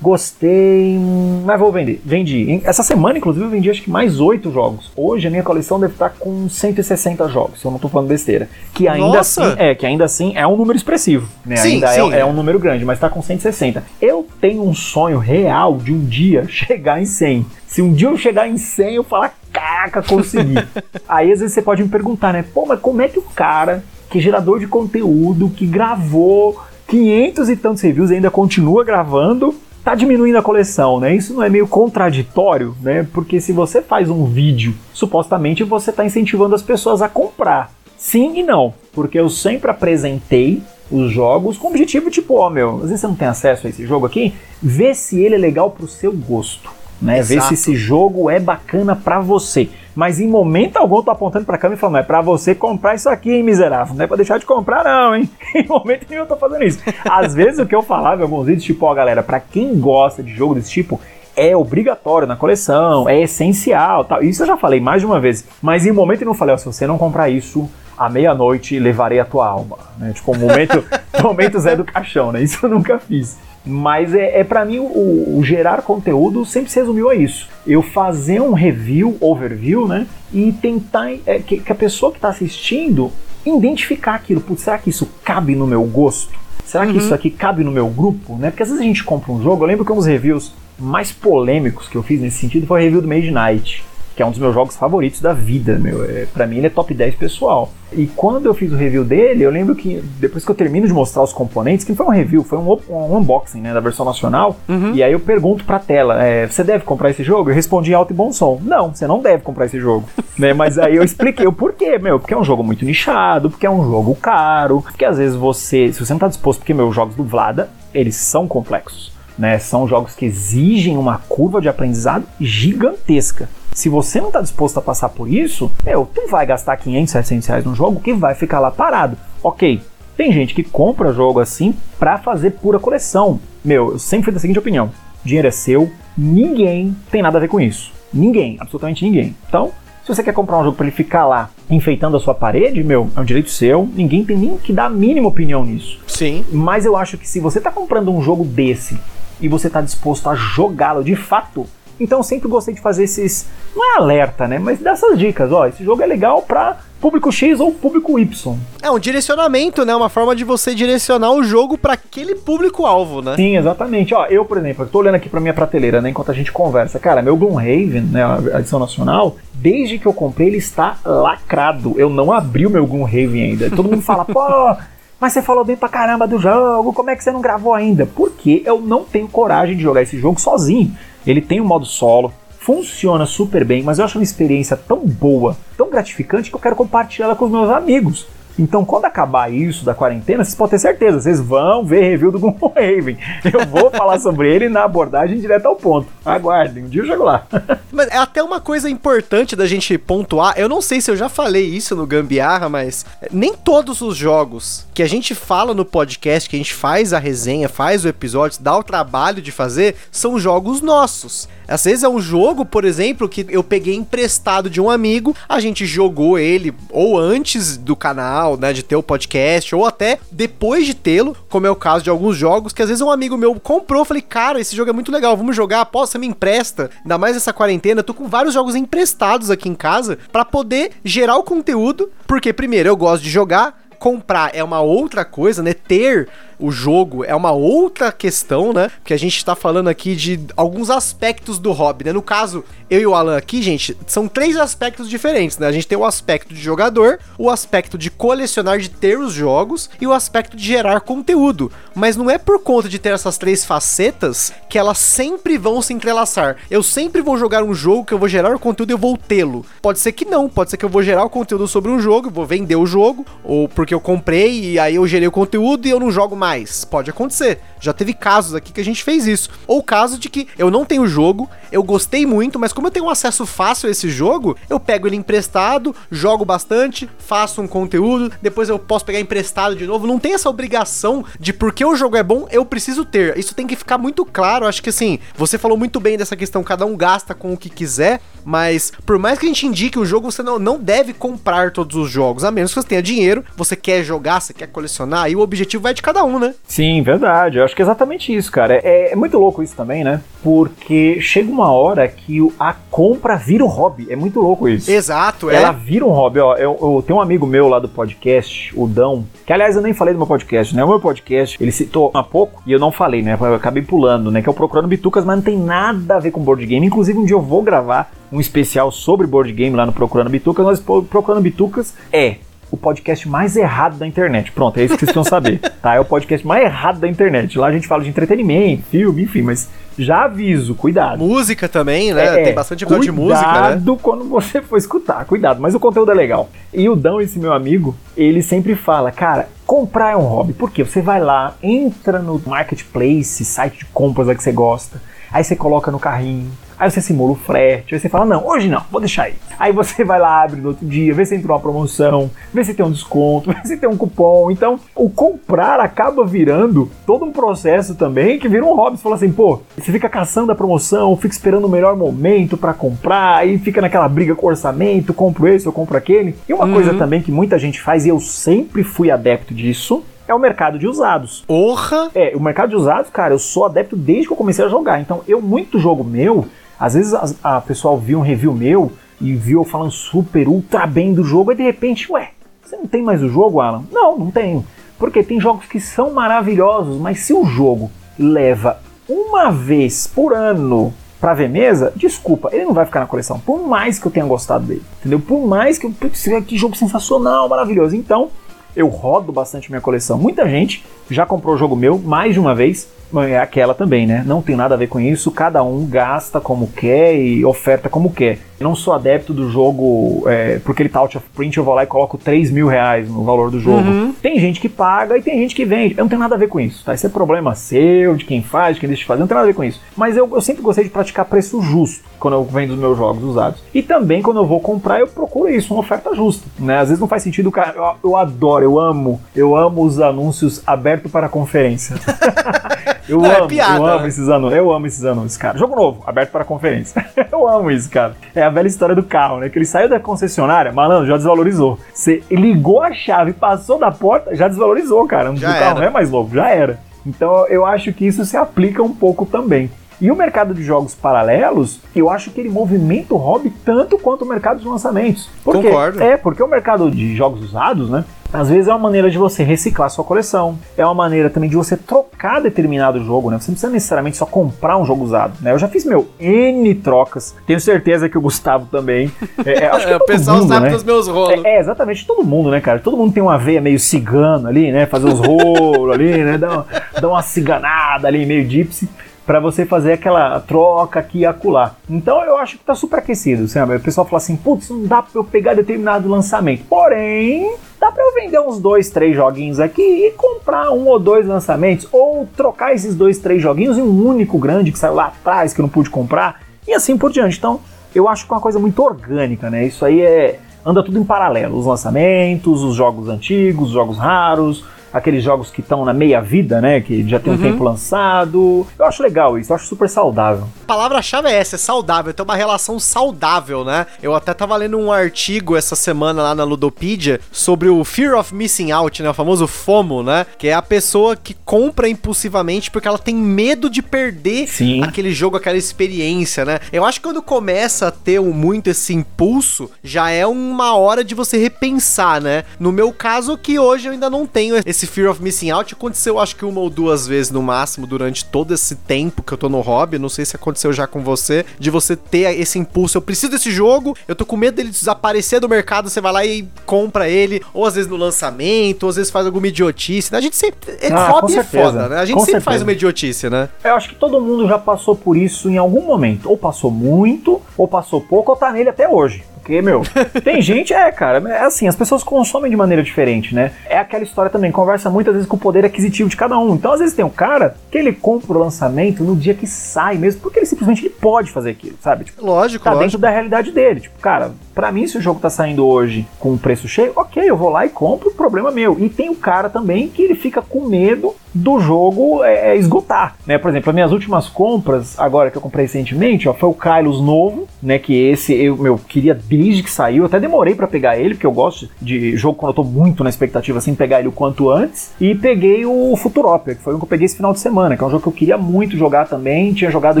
Gostei, mas vou vender. Vendi. Essa semana, inclusive, eu vendi acho que mais oito jogos. Hoje a minha coleção deve estar com 160 jogos, se eu não estou falando besteira. Que ainda Nossa. assim é, que ainda assim é um número expressivo. Né? Sim, ainda sim. É, é, um número grande, mas está com 160. Eu tenho um sonho real de um dia chegar em 100. Se um dia eu chegar em 100, eu falar, caca, consegui. Aí às vezes você pode me perguntar, né? Pô, mas como é que o cara, que é gerador de conteúdo, que gravou 500 e tantos reviews, ainda continua gravando tá diminuindo a coleção, né? Isso não é meio contraditório, né? Porque se você faz um vídeo, supostamente você está incentivando as pessoas a comprar. Sim e não, porque eu sempre apresentei os jogos com o objetivo tipo, ó, oh, meu, às vezes você não tem acesso a esse jogo aqui, vê se ele é legal pro seu gosto, né? Exato. Vê se esse jogo é bacana para você mas em momento algum eu tô apontando pra câmera e falando, é pra você comprar isso aqui, hein, miserável. Não é pra deixar de comprar, não, hein? em momento nenhum eu tô fazendo isso. Às vezes o que eu falava em alguns vídeos, tipo, ó, galera, pra quem gosta de jogo desse tipo, é obrigatório na coleção, é essencial, tal. Isso eu já falei mais de uma vez. Mas em momento eu não falei, ó, se você não comprar isso, à meia-noite levarei a tua alma. Né? Tipo, o momento, momento Zé do Caixão, né? Isso eu nunca fiz. Mas é, é para mim o, o, gerar conteúdo sempre se resumiu a isso. Eu fazer um review, overview, né? E tentar é, que, que, a pessoa que está assistindo identificar aquilo. Putz, será que isso cabe no meu gosto? Será que uhum. isso aqui cabe no meu grupo? Né? Porque às vezes a gente compra um jogo. Eu lembro que um dos reviews mais polêmicos que eu fiz nesse sentido foi o review do Made Night que é um dos meus jogos favoritos da vida, meu. É, para mim ele é top 10 pessoal. E quando eu fiz o review dele, eu lembro que depois que eu termino de mostrar os componentes, que não foi um review, foi um, um unboxing, né, da versão nacional. Uhum. E aí eu pergunto pra tela, é, você deve comprar esse jogo? Eu respondi alto e bom som. Não, você não deve comprar esse jogo. né, mas aí eu expliquei o porquê, meu, porque é um jogo muito nichado, porque é um jogo caro, porque às vezes você, se você não tá disposto, porque meus jogos do Vlada, eles são complexos. Né, são jogos que exigem uma curva de aprendizado gigantesca. Se você não está disposto a passar por isso, meu, tu vai gastar 500, 700 reais num jogo que vai ficar lá parado. Ok, tem gente que compra jogo assim para fazer pura coleção. Meu, eu sempre fui da seguinte opinião: dinheiro é seu, ninguém tem nada a ver com isso. Ninguém, absolutamente ninguém. Então, se você quer comprar um jogo para ele ficar lá enfeitando a sua parede, meu, é um direito seu, ninguém tem nem que dar a mínima opinião nisso. Sim. Mas eu acho que se você está comprando um jogo desse e você está disposto a jogá-lo de fato, Então eu sempre gostei de fazer esses, não é alerta, né, mas dessas dicas, ó, esse jogo é legal pra público X ou público Y. É um direcionamento, né? Uma forma de você direcionar o jogo para aquele público-alvo, né? Sim, exatamente. Ó, eu, por exemplo, eu tô olhando aqui pra minha prateleira, né, enquanto a gente conversa. Cara, meu Gloomhaven, né, a edição nacional, desde que eu comprei ele está lacrado. Eu não abri o meu Gloomhaven ainda. Todo mundo fala, pô, mas você falou bem pra caramba do jogo, como é que você não gravou ainda? Porque eu não tenho coragem de jogar esse jogo sozinho. Ele tem um modo solo, funciona super bem, mas eu acho uma experiência tão boa, tão gratificante que eu quero compartilhar ela com os meus amigos. Então, quando acabar isso da quarentena, vocês podem ter certeza, vocês vão ver review do Gloomhaven. Eu vou falar sobre ele na abordagem direto ao ponto. Aguardem, um dia eu chego lá. Mas é até uma coisa importante da gente pontuar. Eu não sei se eu já falei isso no Gambiarra, mas nem todos os jogos que a gente fala no podcast, que a gente faz a resenha, faz o episódio, dá o trabalho de fazer, são jogos nossos. Às vezes é um jogo, por exemplo, que eu peguei emprestado de um amigo, a gente jogou ele ou antes do canal, né, de ter o podcast, ou até depois de tê-lo, como é o caso de alguns jogos que às vezes um amigo meu comprou, falei, cara, esse jogo é muito legal, vamos jogar, posso, você me empresta? Ainda mais essa quarentena, tô com vários jogos emprestados aqui em casa para poder gerar o conteúdo, porque primeiro eu gosto de jogar, comprar é uma outra coisa, né? Ter o jogo é uma outra questão, né? Porque a gente tá falando aqui de alguns aspectos do hobby, né? No caso, eu e o Alan aqui, gente, são três aspectos diferentes, né? A gente tem o aspecto de jogador, o aspecto de colecionar, de ter os jogos e o aspecto de gerar conteúdo. Mas não é por conta de ter essas três facetas que elas sempre vão se entrelaçar. Eu sempre vou jogar um jogo que eu vou gerar o conteúdo e eu vou tê-lo. Pode ser que não, pode ser que eu vou gerar o conteúdo sobre um jogo, vou vender o jogo, ou porque eu comprei e aí eu gerei o conteúdo e eu não jogo mais mais. Pode acontecer. Já teve casos aqui que a gente fez isso. Ou caso de que eu não tenho o jogo, eu gostei muito, mas como eu tenho um acesso fácil a esse jogo, eu pego ele emprestado, jogo bastante, faço um conteúdo, depois eu posso pegar emprestado de novo. Não tem essa obrigação de porque o jogo é bom, eu preciso ter. Isso tem que ficar muito claro. Acho que assim, você falou muito bem dessa questão, cada um gasta com o que quiser, mas por mais que a gente indique o jogo, você não, não deve comprar todos os jogos, a menos que você tenha dinheiro, você quer jogar, você quer colecionar, e o objetivo vai de cada um, né? Sim, verdade. Eu acho que é exatamente isso, cara. É, é muito louco isso também, né? Porque chega uma hora que a compra vira um hobby. É muito louco isso. Exato, é. Ela vira um hobby, ó. Eu, eu tenho um amigo meu lá do podcast, o Dão, que aliás eu nem falei do meu podcast, né? O meu podcast, ele citou há pouco e eu não falei, né? Eu acabei pulando, né? Que é o Procurando Bitucas, mas não tem nada a ver com board game. Inclusive, um dia eu vou gravar um especial sobre board game lá no Procurando Bitucas, mas Procurando Bitucas é o podcast mais errado da internet. Pronto, é isso que vocês precisam saber, tá? É o podcast mais errado da internet. Lá a gente fala de entretenimento, filme, enfim, mas já aviso, cuidado. Música também, né? É, Tem bastante episódio de música, né? Cuidado quando você for escutar, cuidado. Mas o conteúdo é legal. E o Dão, esse meu amigo, ele sempre fala, cara, comprar é um hobby. Por quê? Você vai lá, entra no marketplace, site de compras lá que você gosta, aí você coloca no carrinho, Aí você simula o frete, aí você fala, não, hoje não, vou deixar aí. Aí você vai lá, abre no outro dia, vê se entrou uma promoção, vê se tem um desconto, vê se tem um cupom. Então, o comprar acaba virando todo um processo também que vira um hobby. Você fala assim, pô, você fica caçando a promoção, fica esperando o melhor momento para comprar, aí fica naquela briga com o orçamento, compro esse, eu compro aquele. E uma uhum. coisa também que muita gente faz, e eu sempre fui adepto disso, é o mercado de usados. Porra! É, o mercado de usados, cara, eu sou adepto desde que eu comecei a jogar. Então, eu, muito jogo meu, às vezes a, a pessoal viu um review meu e viu eu falando super, ultra bem do jogo, e de repente, ué, você não tem mais o jogo, Alan? Não, não tenho. Porque tem jogos que são maravilhosos, mas se o jogo leva uma vez por ano pra ver mesa, desculpa, ele não vai ficar na coleção. Por mais que eu tenha gostado dele, entendeu? Por mais que eu. Putz, que jogo sensacional, maravilhoso. Então, eu rodo bastante minha coleção. Muita gente já comprou o jogo meu mais de uma vez é aquela também, né? Não tem nada a ver com isso, cada um gasta como quer e oferta como quer. Eu não sou adepto do jogo é, porque ele tá out of print, eu vou lá e coloco 3 mil reais no valor do jogo. Uhum. Tem gente que paga e tem gente que vende. Eu não tenho nada a ver com isso, tá? Isso é problema seu, de quem faz, de quem deixa de fazer, não tem nada a ver com isso. Mas eu, eu sempre gostei de praticar preço justo quando eu vendo os meus jogos usados. E também quando eu vou comprar, eu procuro isso, uma oferta justa, né? Às vezes não faz sentido, cara, eu, eu adoro, eu amo, eu amo os anúncios abertos para conferência. Eu não, é amo, é piada, eu amo né? esses anúncios. Eu amo esses anúncios, cara. Jogo novo, aberto para conferência. eu amo isso, cara. É a velha história do carro, né? Que ele saiu da concessionária, malandro, já desvalorizou. Você ligou a chave, passou da porta, já desvalorizou, cara. O carro não é mais novo, já era. Então eu acho que isso se aplica um pouco também. E o mercado de jogos paralelos, eu acho que ele movimenta o hobby tanto quanto o mercado de lançamentos. Por quê? Concordo. É, porque o mercado de jogos usados, né? Às vezes é uma maneira de você reciclar sua coleção, é uma maneira também de você trocar determinado jogo, né? Você não precisa necessariamente só comprar um jogo usado, né? Eu já fiz meu N trocas, tenho certeza que o Gustavo também. É, é, acho que o todo pessoal mundo, sabe né? dos meus rolos. É, é, exatamente, todo mundo, né, cara? Todo mundo tem uma veia meio cigano ali, né? Fazer uns rolos ali, né? Dar uma, dar uma ciganada ali, meio gypsy para você fazer aquela troca aqui e acolá. Então eu acho que tá super aquecido, sabe? O pessoal fala assim, putz, não dá para eu pegar determinado lançamento. Porém, dá para eu vender uns dois, três joguinhos aqui e comprar um ou dois lançamentos, ou trocar esses dois, três joguinhos em um único grande que saiu lá atrás que eu não pude comprar, e assim por diante. Então, eu acho que é uma coisa muito orgânica, né? Isso aí é anda tudo em paralelo, os lançamentos, os jogos antigos, os jogos raros, aqueles jogos que estão na meia vida, né? Que já tem um tempo lançado. Eu acho legal isso, eu acho super saudável. A palavra-chave é essa, é saudável, tem uma relação saudável, né? Eu até tava lendo um artigo essa semana lá na Ludopedia sobre o Fear of Missing Out, né? O famoso FOMO, né? Que é a pessoa que compra impulsivamente porque ela tem medo de perder Sim. aquele jogo, aquela experiência, né? Eu acho que quando começa a ter muito esse impulso, já é uma hora de você repensar, né? No meu caso, que hoje eu ainda não tenho esse Fear of Missing Out, aconteceu acho que uma ou duas vezes no máximo durante todo esse tempo que eu tô no hobby, não sei se aconteceu já com você, de você ter esse impulso, eu preciso desse jogo, eu tô com medo dele desaparecer do mercado, você vai lá e compra ele, ou às vezes no lançamento, ou às vezes faz alguma idiotice, né? A gente sempre... É, Ah, hobby é foda, né? A gente com sempre certeza. faz uma idiotice, né? Eu acho que todo mundo já passou por isso em algum momento. Ou passou muito, ou passou pouco, ou tá nele até hoje. Porque, meu, tem gente, é, cara, é assim, as pessoas consomem de maneira diferente, né? É aquela história também, conversa muitas vezes com o poder aquisitivo de cada um. Então, às vezes tem um cara que ele compra o lançamento no dia que sai mesmo, porque ele simplesmente ele pode fazer aquilo, sabe? Tipo, Lógico, tá dentro lógico. da realidade dele. Tipo, cara, pra mim, se o jogo tá saindo hoje com o preço cheio, ok, eu vou lá e compro, problema meu. E tem o cara também que ele fica com medo do jogo é, é, esgotar, né? Por exemplo, as minhas últimas compras, agora que eu comprei recentemente, ó, foi o Kylos novo, né? Que esse eu, meu, queria desde que saiu, até demorei pra pegar ele, porque eu gosto de jogo quando eu tô muito na expectativa, assim, pegar ele o quanto antes. E peguei o Futurópia, que foi o que eu peguei esse final de semana, que é um jogo que eu queria muito jogar também, tinha jogado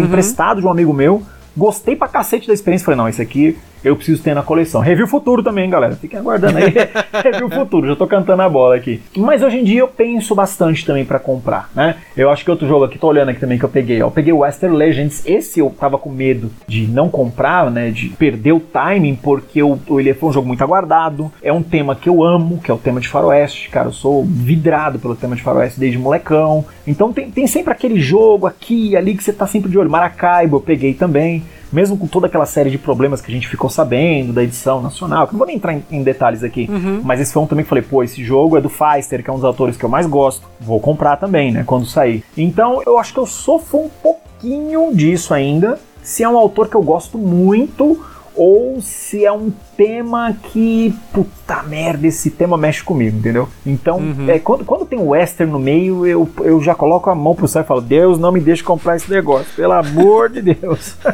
emprestado de um amigo meu. Gostei pra cacete da experiência. Falei, não, esse aqui eu preciso ter na coleção. Review futuro também, galera. Fiquem aguardando aí. Review futuro, já tô cantando a bola aqui. Mas hoje em dia eu penso bastante também pra comprar, né? Eu acho que outro jogo aqui, tô olhando aqui também que eu peguei, ó. Eu peguei o Western Legends. Esse eu tava com medo de não comprar, né? De perder o timing, porque eu, ele foi um jogo muito aguardado. É um tema que eu amo, que é o tema de faroeste. Cara, eu sou vidrado pelo tema de faroeste desde molecão. Então tem, tem sempre aquele jogo aqui e ali que você tá sempre de olho. Maracaibo eu peguei também mesmo com toda aquela série de problemas que a gente ficou sabendo da edição nacional, que não vou nem entrar em, em detalhes aqui, mas esse foi um também que falei, pô, esse jogo é do Feister, que é um dos autores que eu mais gosto, vou comprar também, né, quando sair. Então eu acho que eu sofro um pouquinho disso ainda, se é um autor que eu gosto muito, ou se é um tema que, puta merda, esse tema mexe comigo, entendeu? Então, é, quando, quando tem o western no meio, eu, eu já coloco a mão pro céu e falo, Deus, não me deixe comprar esse negócio, pelo amor de Deus.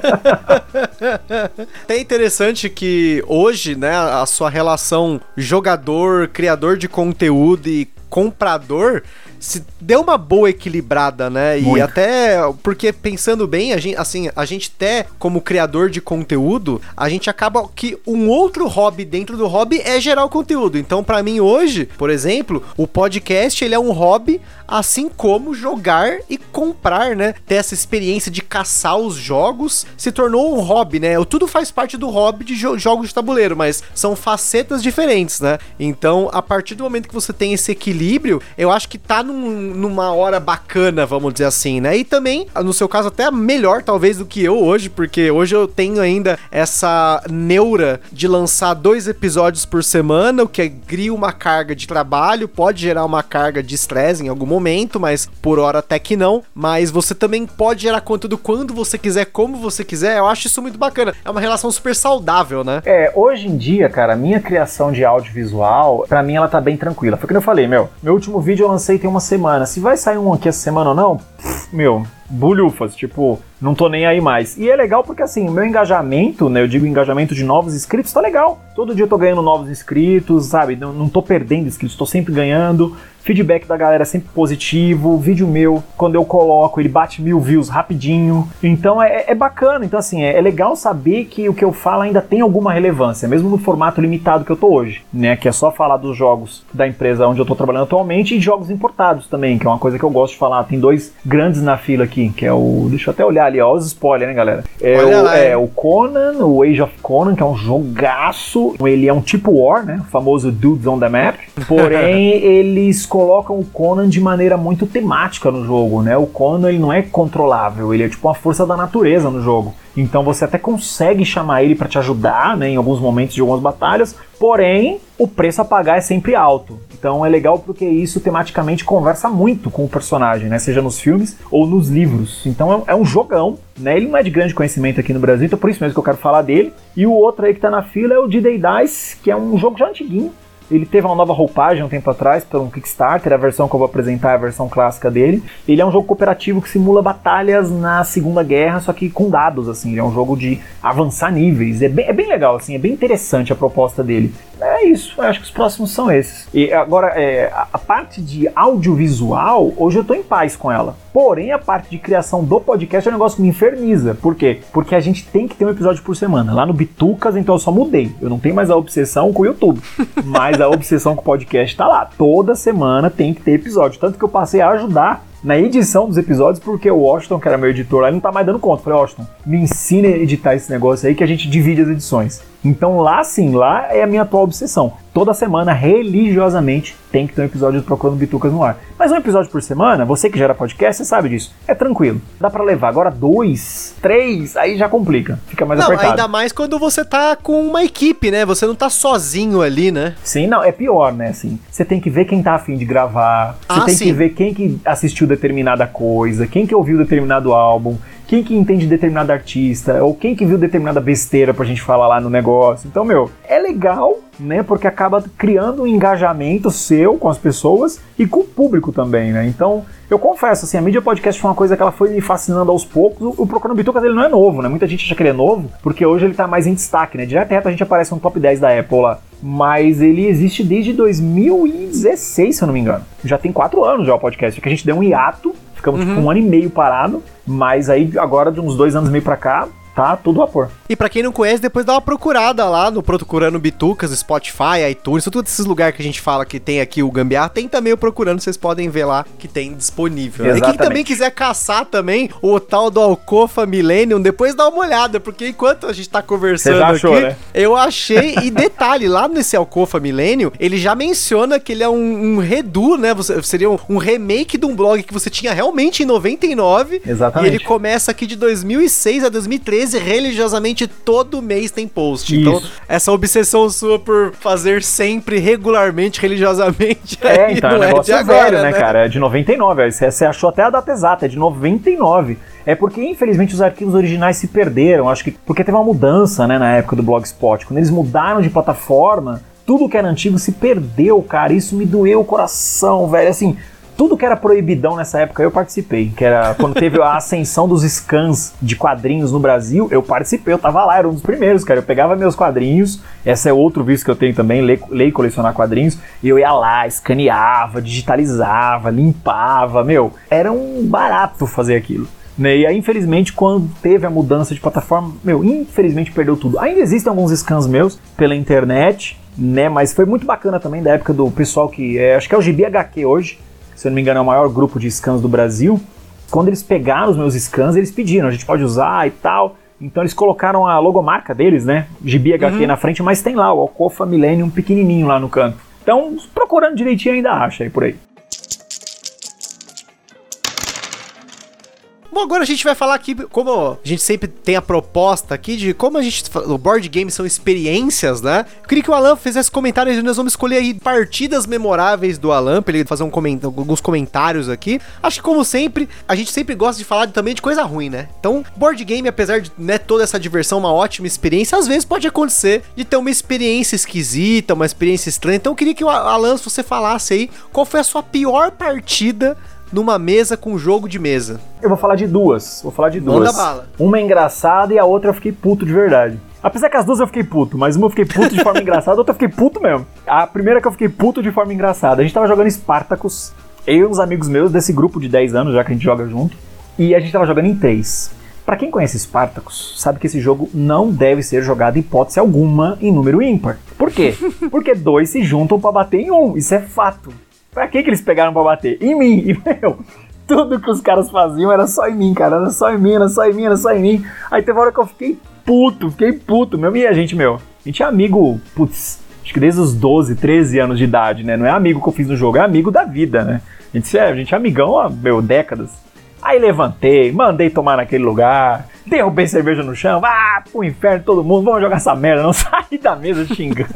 É interessante que hoje, né, a sua relação jogador, criador de conteúdo e comprador se deu uma boa equilibrada, né? E Muito. até porque pensando bem, a gente, assim, a gente até como criador de conteúdo, a gente acaba que um outro hobby dentro do hobby é gerar o conteúdo. Então, pra mim hoje, por exemplo, o podcast ele é um hobby, assim como jogar e comprar, né? Ter essa experiência de caçar os jogos se tornou um hobby, né? Tudo faz parte do hobby de jo- jogos de tabuleiro, mas são facetas diferentes, né? Então, a partir do momento que você tem esse equilíbrio, eu acho que tá num- numa hora bacana, vamos dizer assim, né? E também, no seu caso, até melhor talvez do que eu hoje, porque hoje eu tenho ainda essa neura de lançar dois episódios por semana, o que cria uma carga de trabalho, pode gerar uma carga de estresse em algum momento, mas por hora até que não. Mas você também pode gerar conteúdo quando você quiser, como você quiser. Eu acho isso muito bacana. É uma relação super saudável, né? É, hoje em dia, cara, a minha criação de audiovisual, pra mim ela tá bem tranquila. Foi o que eu falei, meu. Meu último vídeo eu lancei tem uma semana. Se vai sair um aqui essa semana ou não, meu, bulhufas, tipo, não tô nem aí mais. E é legal porque assim, o meu engajamento, né, eu digo engajamento de novos inscritos, tá legal. Todo dia eu tô ganhando novos inscritos, sabe? Não, não tô perdendo inscritos, tô sempre ganhando. Feedback da galera é sempre positivo. Vídeo meu, quando eu coloco, ele bate mil views rapidinho. Então é, é bacana. Então, assim, é, é, legal saber que o que eu falo ainda tem alguma relevância, mesmo no formato limitado que eu tô hoje, né? Que é só falar dos jogos da empresa onde eu tô trabalhando atualmente e jogos importados também, que é uma coisa que eu gosto de falar. Tem dois grandes na fila aqui, que é o. Deixa eu até olhar ali, ó, os spoilers, né, galera? É, o, lá, é o Conan, o Age of Conan, que é um jogaço. Ele é um tipo War, né? O famoso Dudes on the Map. Porém, eles colocam o Conan de maneira muito temática no jogo, né? O Conan ele não é controlável, ele é tipo uma força da natureza no jogo. Então você até consegue chamar ele para te ajudar, né, em alguns momentos de algumas batalhas, porém o preço a pagar é sempre alto. Então é legal porque isso tematicamente conversa muito com o personagem, né, seja nos filmes ou nos livros. Então é, é um jogão, né? Ele não é de grande conhecimento aqui no Brasil, então por isso mesmo que eu quero falar dele. E o outro aí que tá na fila é o D-Day Dice, que é um jogo já antiguinho, ele teve uma nova roupagem um tempo atrás para um Kickstarter, a versão que eu vou apresentar é a versão clássica dele. Ele é um jogo cooperativo que simula batalhas na Segunda Guerra, só que com dados, assim. Ele é um jogo de avançar níveis. É bem, é bem legal, assim, é bem interessante a proposta dele. É isso, acho que os próximos são esses. E agora, é, a parte de audiovisual, hoje eu tô em paz com ela. Porém, a parte de criação do podcast é um negócio que me inferniza. Por quê? Porque a gente tem que ter um episódio por semana. Lá no Bitucas, então eu só mudei. Eu não tenho mais a obsessão com o YouTube. Mas a obsessão com o podcast tá lá. Toda semana tem que ter episódio. Tanto que eu passei a ajudar na edição dos episódios, porque o Washington, que era meu editor lá, ele não tá mais dando conta. Eu falei, Washington, me ensine a editar esse negócio aí que a gente divide as edições. Então lá sim, lá é a minha atual obsessão. Toda semana, religiosamente, tem que ter um episódio do Procurando Bitucas no ar. Mas um episódio por semana, você que gera podcast, você sabe disso. É tranquilo. Dá para levar. Agora dois, três, aí já complica. Fica mais não, apertado. Ainda mais quando você tá com uma equipe, né? Você não tá sozinho ali, né? Sim, não, é pior, né? Assim, você tem que ver quem tá afim de gravar. Você ah, tem sim. que ver quem que assistiu determinada coisa, quem que ouviu determinado álbum quem que entende determinado artista, ou quem que viu determinada besteira pra gente falar lá no negócio. Então, meu, é legal, né? Porque acaba criando um engajamento seu com as pessoas e com o público também, né? Então, eu confesso, assim, a mídia podcast foi uma coisa que ela foi me fascinando aos poucos. O Procurando Bitucas ele não é novo, né? Muita gente acha que ele é novo, porque hoje ele tá mais em destaque, né? Direto reto a gente aparece no top 10 da Apple lá. Mas ele existe desde 2016, se eu não me engano. Já tem quatro anos já o podcast, que a gente deu um hiato Ficamos uhum. tipo, um ano e meio parado, mas aí agora de uns dois anos e meio pra cá, tá tudo vapor. E para quem não conhece, depois dá uma procurada lá no Procurando Bitucas, Spotify, iTunes, todos esses lugares que a gente fala que tem aqui o Gambiar, tem também o Procurando, vocês podem ver lá que tem disponível. Exatamente. E quem também quiser caçar também o tal do Alcofa Millennium, depois dá uma olhada, porque enquanto a gente tá conversando achou, aqui, né? eu achei, e detalhe, lá nesse Alcofa Millennium, ele já menciona que ele é um, um redo, né, você, seria um, um, remake de um blog que você tinha realmente em 99. Exatamente. E ele começa aqui de 2006 a 2013, religiosamente todo mês tem post. Então, Isso. Então, essa obsessão sua por fazer sempre, regularmente, religiosamente. É, então, é um negócio é, agora, velho, né, né, cara? É de 99. Você achou até a data exata, é de 99. É porque, infelizmente, os arquivos originais se perderam. Acho que porque teve uma mudança, né, na época do Blogspot. Quando eles mudaram de plataforma, tudo que era antigo se perdeu, cara. Isso me doeu o coração, velho. Assim, tudo que era proibidão nessa época eu participei. Que era quando teve a ascensão dos scans de quadrinhos no Brasil, eu participei, eu tava lá, era um dos primeiros, cara. Eu pegava meus quadrinhos, esse é outro vício que eu tenho também, ler, e colecionar quadrinhos, e eu ia lá, escaneava, digitalizava, limpava, meu, era um barato fazer aquilo. Né? E aí, infelizmente, quando teve a mudança de plataforma, meu, infelizmente perdeu tudo. Ainda existem alguns scans meus pela internet, né? Mas foi muito bacana também da época do pessoal que. É, acho que é o GBHQ hoje, se eu não me engano, é o maior grupo de scans do Brasil. Quando eles pegaram os meus scans, eles pediram, a gente pode usar e tal. Então eles colocaram a logomarca deles, né? Gibi HQ uhum. na frente, mas tem lá o Alcofa Millennium pequenininho lá no canto. Então, procurando direitinho ainda acha aí por aí. Bom, agora a gente vai falar aqui, como a gente sempre tem a proposta aqui de como a gente. O board game são experiências, né? Eu queria que o Alan fizesse comentários e nós vamos escolher aí partidas memoráveis do Alan, pra ele fazer um coment alguns comentários aqui. Acho que, como sempre, a gente sempre gosta de falar também de coisa ruim, né? Então, board game, apesar de né, toda essa diversão, uma ótima experiência, às vezes pode acontecer de ter uma experiência esquisita, uma experiência estranha. Então, eu queria que o Alan, se você falasse aí, qual foi a sua pior partida numa mesa com jogo de mesa? Eu vou falar de duas. Vou falar de duas. Manda bala. Uma é engraçada e a outra eu fiquei puto de verdade. Apesar que as duas eu fiquei puto, mas uma eu fiquei puto de forma engraçada, a outra eu fiquei puto mesmo. A primeira que eu fiquei puto de forma engraçada. A gente tava jogando Spartacus, eu e uns amigos meus desse grupo de 10 anos, já que a gente joga junto, e a gente tava jogando em três. Pra quem conhece Spartacus, sabe que esse jogo não deve ser jogado em hipótese alguma em número ímpar. Por quê? Porque dois se juntam pra bater em um, isso é fato. Pra que, que eles pegaram pra bater? Em mim, e meu, tudo que os caras faziam era só em mim, cara. Era só em mim, era só em mim, era só em mim. Aí teve uma hora que eu fiquei puto, fiquei puto, meu. E a gente, meu, a gente é amigo, putz, acho que desde os 12, 13 anos de idade, né? Não é amigo que eu fiz no jogo, é amigo da vida, né? A gente é, a gente é amigão há, meu, décadas. Aí levantei, mandei tomar naquele lugar, derrubei cerveja no chão, ah, pro inferno todo mundo, vamos jogar essa merda, não saí da mesa xingando.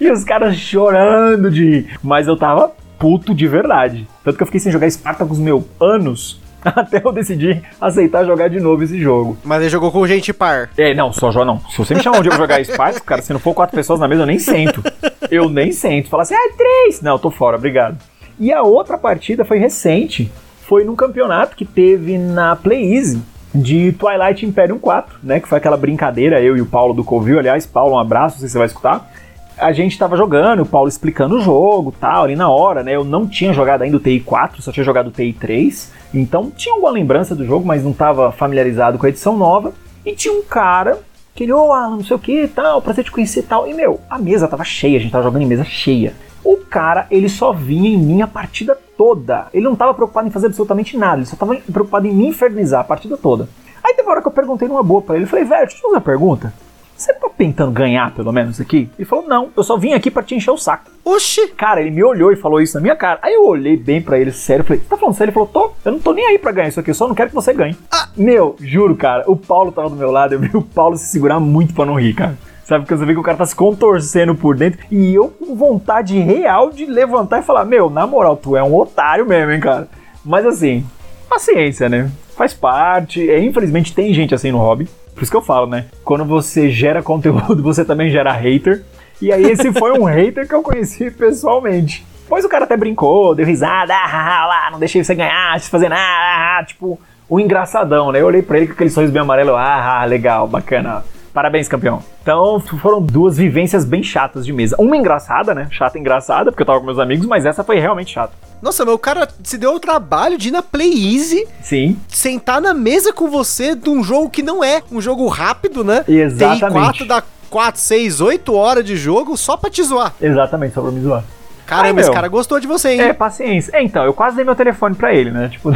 e os caras chorando de. Mas eu tava puto de verdade. Tanto que eu fiquei sem jogar Spartacus, meu, anos. Até eu decidir aceitar jogar de novo esse jogo. Mas ele jogou com gente par. É, não, só joga não. Se você me chamar um dia pra jogar Spartacus, cara, se não for quatro pessoas na mesa, eu nem sento. Eu nem sento. Fala assim, ah, três! Não, eu tô fora, obrigado. E a outra partida foi recente foi num campeonato que teve na Play Easy de Twilight Imperium 4, né? Que foi aquela brincadeira, eu e o Paulo do Covil. Aliás, Paulo, um abraço, não sei se você vai escutar. A gente tava jogando, o Paulo explicando o jogo tal, ali na hora, né? Eu não tinha jogado ainda o TI 4, só tinha jogado o TI 3. Então tinha alguma lembrança do jogo, mas não tava familiarizado com a edição nova. E tinha um cara que ele, ô oh, Alan, não sei o que tal, prazer te conhecer tal. E meu, a mesa tava cheia, a gente tava jogando em mesa cheia. O cara, ele só vinha em mim a partida toda. Ele não estava preocupado em fazer absolutamente nada, ele só estava preocupado em me infernizar a partida toda. Aí teve uma hora que eu perguntei numa boa pra ele, eu falei, velho, deixa eu fazer uma pergunta. Você tá tentando ganhar, pelo menos, aqui? Ele falou, não, eu só vim aqui para te encher o saco. Oxi! Cara, ele me olhou e falou isso na minha cara. Aí eu olhei bem para ele, sério, falei, tá falando sério? Ele falou, tô, eu não tô nem aí pra ganhar isso aqui, eu só não quero que você ganhe. Ah. Meu, juro, cara, o Paulo tava do meu lado, eu vi o Paulo se segurar muito pra não rir, cara. Sabe? Porque você vê que o cara tá se contorcendo por dentro. E eu com vontade real de levantar e falar: Meu, na moral, tu é um otário mesmo, hein, cara. Mas assim, paciência, né? Faz parte. É, infelizmente tem gente assim no hobby. Por isso que eu falo, né? Quando você gera conteúdo, você também gera hater. E aí esse foi um hater que eu conheci pessoalmente. Pois o cara até brincou, deu risada, ah, lá, não deixei você ganhar, se fazer nada, tipo, o engraçadão, né? Eu olhei pra ele com aquele sorriso bem amarelo, ah, legal, bacana. Parabéns, campeão. Então foram duas vivências bem chatas de mesa. Uma engraçada, né? Chata e engraçada, porque eu tava com meus amigos, mas essa foi realmente chata. Nossa, meu, o cara se deu o trabalho de ir na Play Easy. Sim. Sentar na mesa com você de um jogo que não é um jogo rápido, né? Exatamente. TI 4 dá 4, 6, 8 horas de jogo só pra te zoar. Exatamente, só pra me zoar. Caramba, Ai, esse cara gostou de você, hein? É, paciência. É, então, eu quase dei meu telefone pra ele, né? Tipo.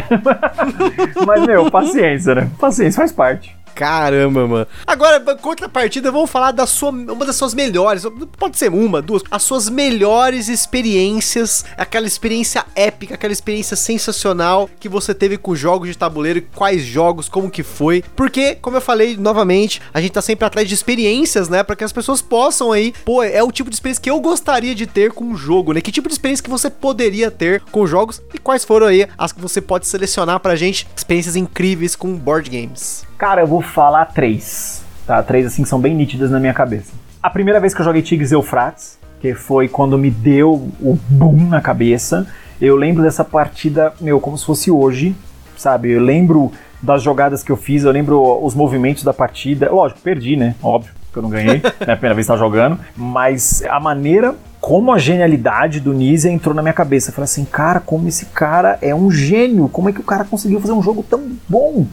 Mas, meu, paciência, né? Paciência faz parte. Caramba, mano. Agora, contrapartida, vamos falar da sua, uma das suas melhores, pode ser uma, duas, as suas melhores experiências, aquela experiência épica, aquela experiência sensacional que você teve com jogos de tabuleiro, quais jogos, como que foi. Porque, como eu falei novamente, a gente tá sempre atrás de experiências, né, para que as pessoas possam aí, pô, é o tipo de experiência que eu gostaria de ter com um jogo, né? Que tipo de experiência que você poderia ter com jogos e quais foram aí as que você pode selecionar pra gente, experiências incríveis com board games. Cara, eu vou falar três. Tá? Três assim que são bem nítidas na minha cabeça. A primeira vez que eu joguei Tigres e Eufrates, que foi quando me deu o boom na cabeça. Eu lembro dessa partida, meu, como se fosse hoje, sabe? Eu lembro das jogadas que eu fiz, eu lembro os movimentos da partida. Lógico, perdi, né? Óbvio, que eu não ganhei, é a primeira vez que eu jogando. Mas a maneira como a genialidade do Nizia entrou na minha cabeça. Eu falei assim, cara, como esse cara é um gênio. Como é que o cara conseguiu fazer um jogo tão bom?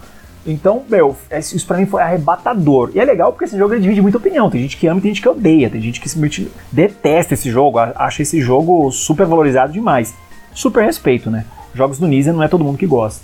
Então, meu, isso pra mim foi arrebatador. E é legal porque esse jogo divide muita opinião. Tem gente que ama e tem gente que odeia. Tem gente que simplesmente detesta esse jogo, acha esse jogo super valorizado demais. Super respeito, né? Jogos do Nisa não é todo mundo que gosta.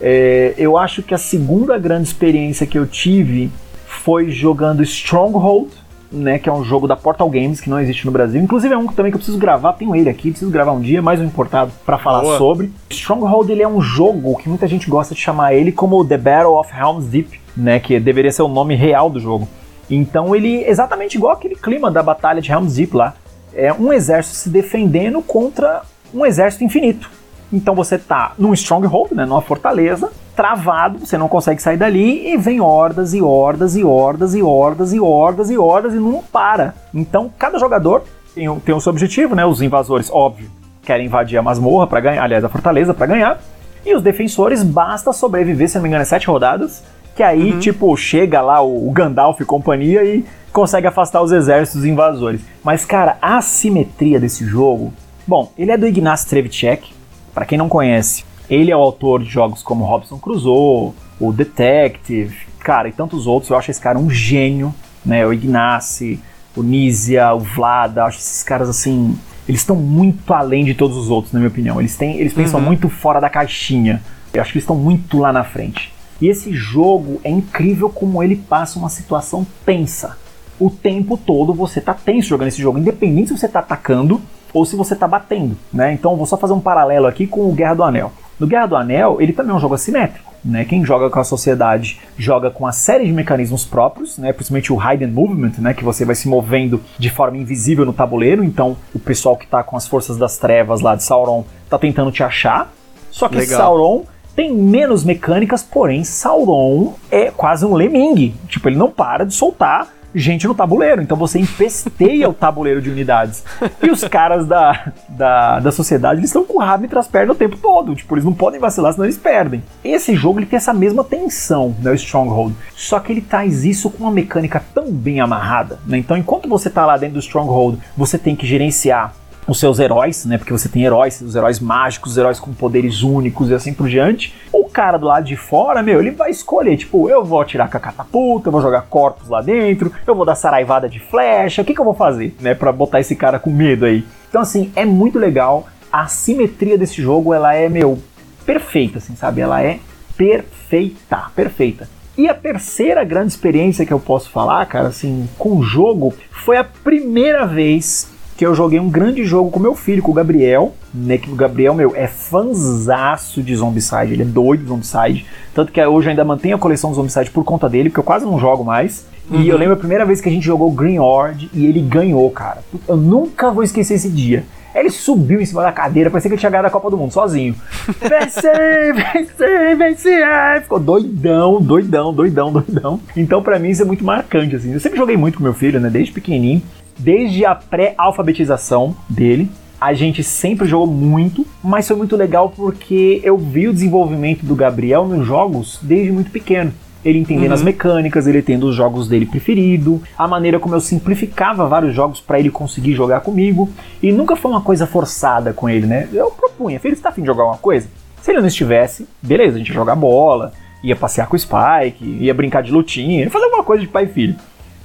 É, eu acho que a segunda grande experiência que eu tive foi jogando Stronghold né, que é um jogo da Portal Games que não existe no Brasil. Inclusive é um também que eu preciso gravar, tenho ele aqui, preciso gravar um dia, mais um importado para falar Boa. sobre. Stronghold ele é um jogo que muita gente gosta de chamar ele como The Battle of Helm's Deep, né, que deveria ser o nome real do jogo. Então ele exatamente igual aquele clima da batalha de Helm's Deep lá. É um exército se defendendo contra um exército infinito. Então você tá num stronghold, né, numa fortaleza, travado, você não consegue sair dali e vem hordas e hordas e hordas e hordas e hordas e hordas e não para. Então cada jogador tem, tem o seu objetivo, né? Os invasores, óbvio, querem invadir a masmorra para ganhar, aliás, a fortaleza para ganhar. E os defensores basta sobreviver, se não me engano, é sete rodadas. Que aí, uhum. tipo, chega lá o Gandalf e companhia e consegue afastar os exércitos invasores. Mas, cara, a simetria desse jogo. Bom, ele é do Ignacy Trevicek. Para quem não conhece, ele é o autor de jogos como Robson Crusoe, o Detective, cara, e tantos outros. Eu acho esse cara um gênio, né? O Ignacy, o Nizia, o Vlad, acho esses caras assim. Eles estão muito além de todos os outros, na minha opinião. Eles, têm, eles pensam uhum. muito fora da caixinha. Eu acho que eles estão muito lá na frente. E esse jogo é incrível como ele passa uma situação tensa. O tempo todo você tá tenso jogando esse jogo, independente se você tá atacando ou se você tá batendo, né? Então vou só fazer um paralelo aqui com o Guerra do Anel. No Guerra do Anel, ele também é um jogo assimétrico. Né? Quem joga com a sociedade joga com uma série de mecanismos próprios, né? principalmente o Hidden Movement, né? que você vai se movendo de forma invisível no tabuleiro. Então, o pessoal que está com as forças das trevas lá de Sauron está tentando te achar. Só que Legal. Sauron tem menos mecânicas, porém Sauron é quase um lemming. Tipo, ele não para de soltar gente no tabuleiro. Então você empesteia o tabuleiro de unidades. E os caras da, da, da sociedade, eles estão com o rabo entre as pernas o tempo todo. Tipo, eles não podem vacilar, senão eles perdem. Esse jogo ele tem essa mesma tensão, né, o Stronghold. Só que ele traz isso com uma mecânica tão bem amarrada. Né? Então, enquanto você está lá dentro do Stronghold, você tem que gerenciar os seus heróis, né? Porque você tem heróis, os heróis mágicos, os heróis com poderes únicos e assim por diante. O cara do lado de fora, meu, ele vai escolher, tipo, eu vou atirar com a catapulta, eu vou jogar corpos lá dentro, eu vou dar saraivada de flecha, o que, que eu vou fazer, né? Pra botar esse cara com medo aí. Então, assim, é muito legal. A simetria desse jogo, ela é, meu, perfeita, assim, sabe? Ela é perfeita, perfeita. E a terceira grande experiência que eu posso falar, cara, assim, com o jogo, foi a primeira vez que eu joguei um grande jogo com meu filho, com o Gabriel, né? Que o Gabriel, meu, é fanzaço de Zombicide, ele é doido de Zombicide. Tanto que hoje eu ainda mantenho a coleção do Zombicide por conta dele, porque eu quase não jogo mais. Uhum. E eu lembro a primeira vez que a gente jogou Green Horde e ele ganhou, cara. Eu nunca vou esquecer esse dia. Ele subiu em cima da cadeira, parecia que ele tinha ganhado a Copa do Mundo sozinho. vencer, vencer, vencer. Ficou doidão, doidão, doidão, doidão. Então, para mim, isso é muito marcante, assim. Eu sempre joguei muito com meu filho, né? Desde pequenininho desde a pré-alfabetização dele. A gente sempre jogou muito, mas foi muito legal porque eu vi o desenvolvimento do Gabriel nos jogos desde muito pequeno ele entendendo uhum. as mecânicas, ele tendo os jogos dele preferido, a maneira como eu simplificava vários jogos para ele conseguir jogar comigo. E nunca foi uma coisa forçada com ele, né? Eu propunha, filho, você tá afim de jogar uma coisa? Se ele não estivesse, beleza, a gente ia jogar bola, ia passear com o Spike, ia brincar de lutinha, ia fazer alguma coisa de pai e filho.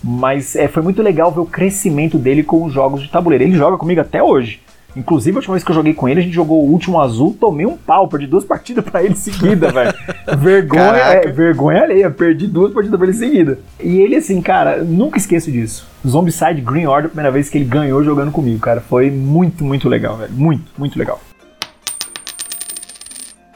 Mas é, foi muito legal ver o crescimento dele com os jogos de tabuleiro. Ele joga comigo até hoje. Inclusive, a última vez que eu joguei com ele, a gente jogou o último azul, tomei um pau, perdi duas partidas para ele seguida, velho. vergonha, é, vergonha alheia, perdi duas partidas pra ele seguida. E ele, assim, cara, nunca esqueço disso. Zombicide Green Order, a primeira vez que ele ganhou jogando comigo, cara. Foi muito, muito legal, velho. Muito, muito legal.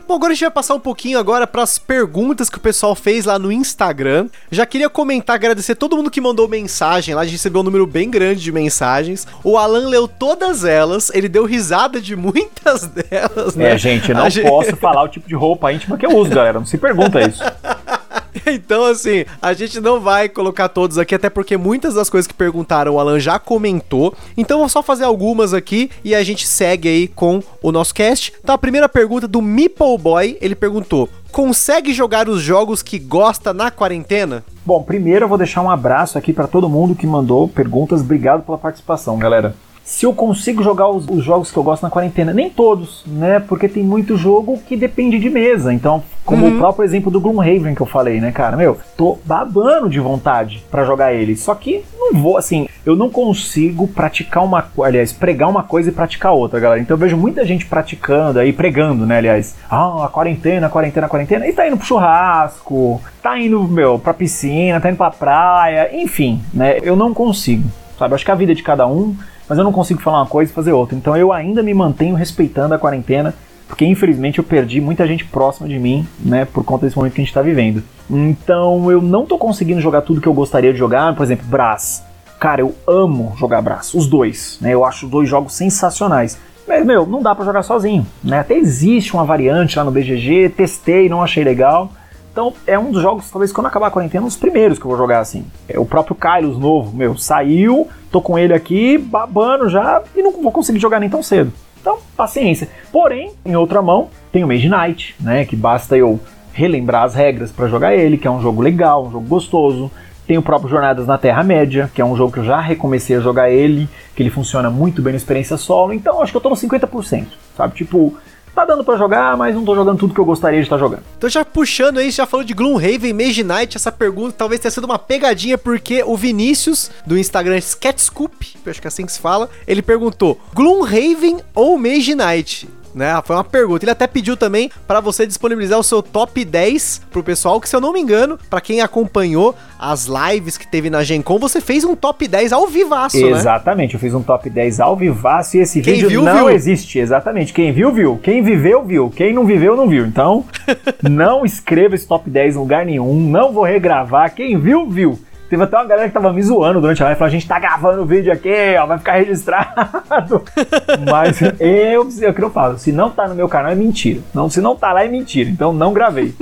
Bom, agora a gente vai passar um pouquinho agora para as perguntas que o pessoal fez lá no Instagram. Já queria comentar, agradecer todo mundo que mandou mensagem lá, a gente recebeu um número bem grande de mensagens. O Alan leu todas elas, ele deu risada de muitas delas, né? É, gente, eu não a posso gente... falar o tipo de roupa íntima que eu uso, galera, não se pergunta isso. então, assim, a gente não vai colocar todos aqui, até porque muitas das coisas que perguntaram o Alan já comentou. Então, vou só fazer algumas aqui e a gente segue aí com o nosso cast. Então, a primeira pergunta do Meeple Boy, ele perguntou: consegue jogar os jogos que gosta na quarentena? Bom, primeiro eu vou deixar um abraço aqui para todo mundo que mandou perguntas. Obrigado pela participação, galera se eu consigo jogar os, os, jogos que eu gosto na quarentena. Nem todos, né? Porque tem muito jogo que depende de mesa. Então, como uhum. o próprio exemplo do Gloomhaven que eu falei, né, cara? Meu, tô babando de vontade para jogar ele. Só que não vou, assim, eu não consigo praticar uma aliás, pregar uma coisa e praticar outra, galera. Então eu vejo muita gente praticando aí, pregando, né, aliás. Ah, a quarentena, a quarentena, a quarentena. E tá indo pro churrasco, tá indo, meu, pra piscina, tá indo pra praia, enfim, né? Eu não consigo, sabe? Acho que a vida de cada um mas eu não consigo falar uma coisa e fazer outra. Então eu ainda me mantenho respeitando a quarentena, porque infelizmente eu perdi muita gente próxima de mim, né, por conta desse momento que a gente está vivendo. Então eu não tô conseguindo jogar tudo que eu gostaria de jogar, por exemplo, Brás. Cara, eu amo jogar Brás, os dois, né? Eu acho os dois jogos sensacionais. Mas, meu, não dá para jogar sozinho, né? Até existe uma variante lá no BGG, testei, não achei legal. Então é um dos jogos, talvez quando acabar a quarentena, um dos primeiros que eu vou jogar assim. É o próprio Kylos novo, meu, saiu, tô com ele aqui, babando já, e não vou conseguir jogar nem tão cedo. Então, paciência. Porém, em outra mão, tem o Mage Knight, né? Que basta eu relembrar as regras para jogar ele, que é um jogo legal, um jogo gostoso. Tem o próprio Jornadas na Terra-média, que é um jogo que eu já recomecei a jogar ele, que ele funciona muito bem na experiência solo. Então, acho que eu tô no 50%, sabe? Tipo, tá dando para jogar, mas não tô jogando tudo que eu gostaria de estar tá jogando. Então já puxando aí, já falou de Gloomhaven, Mage Knight, essa pergunta talvez tenha sido uma pegadinha, porque o Vinícius, do Instagram Sketchscoop, acho que é assim que se fala, ele perguntou, Gloomhaven ou Mage Knight? Né? Foi uma pergunta. Ele até pediu também para você disponibilizar o seu top 10 pro pessoal, que se eu não me engano, para quem acompanhou as lives que teve na Gen Con, você fez um top 10 ao vivaço, né? Exatamente, eu fiz um top 10 ao vivaço e esse quem vídeo viu, não viu. existe. Exatamente, quem viu, viu. Quem viveu, viu. Quem não viveu, não viu. Então, não escreva esse top 10 em lugar nenhum, não vou regravar. Quem viu, viu. Teve até uma galera que tava me zoando durante a live, falou, a gente tá gravando o vídeo aqui, ó, vai ficar registrado. Mas eu, eu que eu falo, se não tá no meu canal é mentira. Não, se não tá lá é mentira, então não gravei.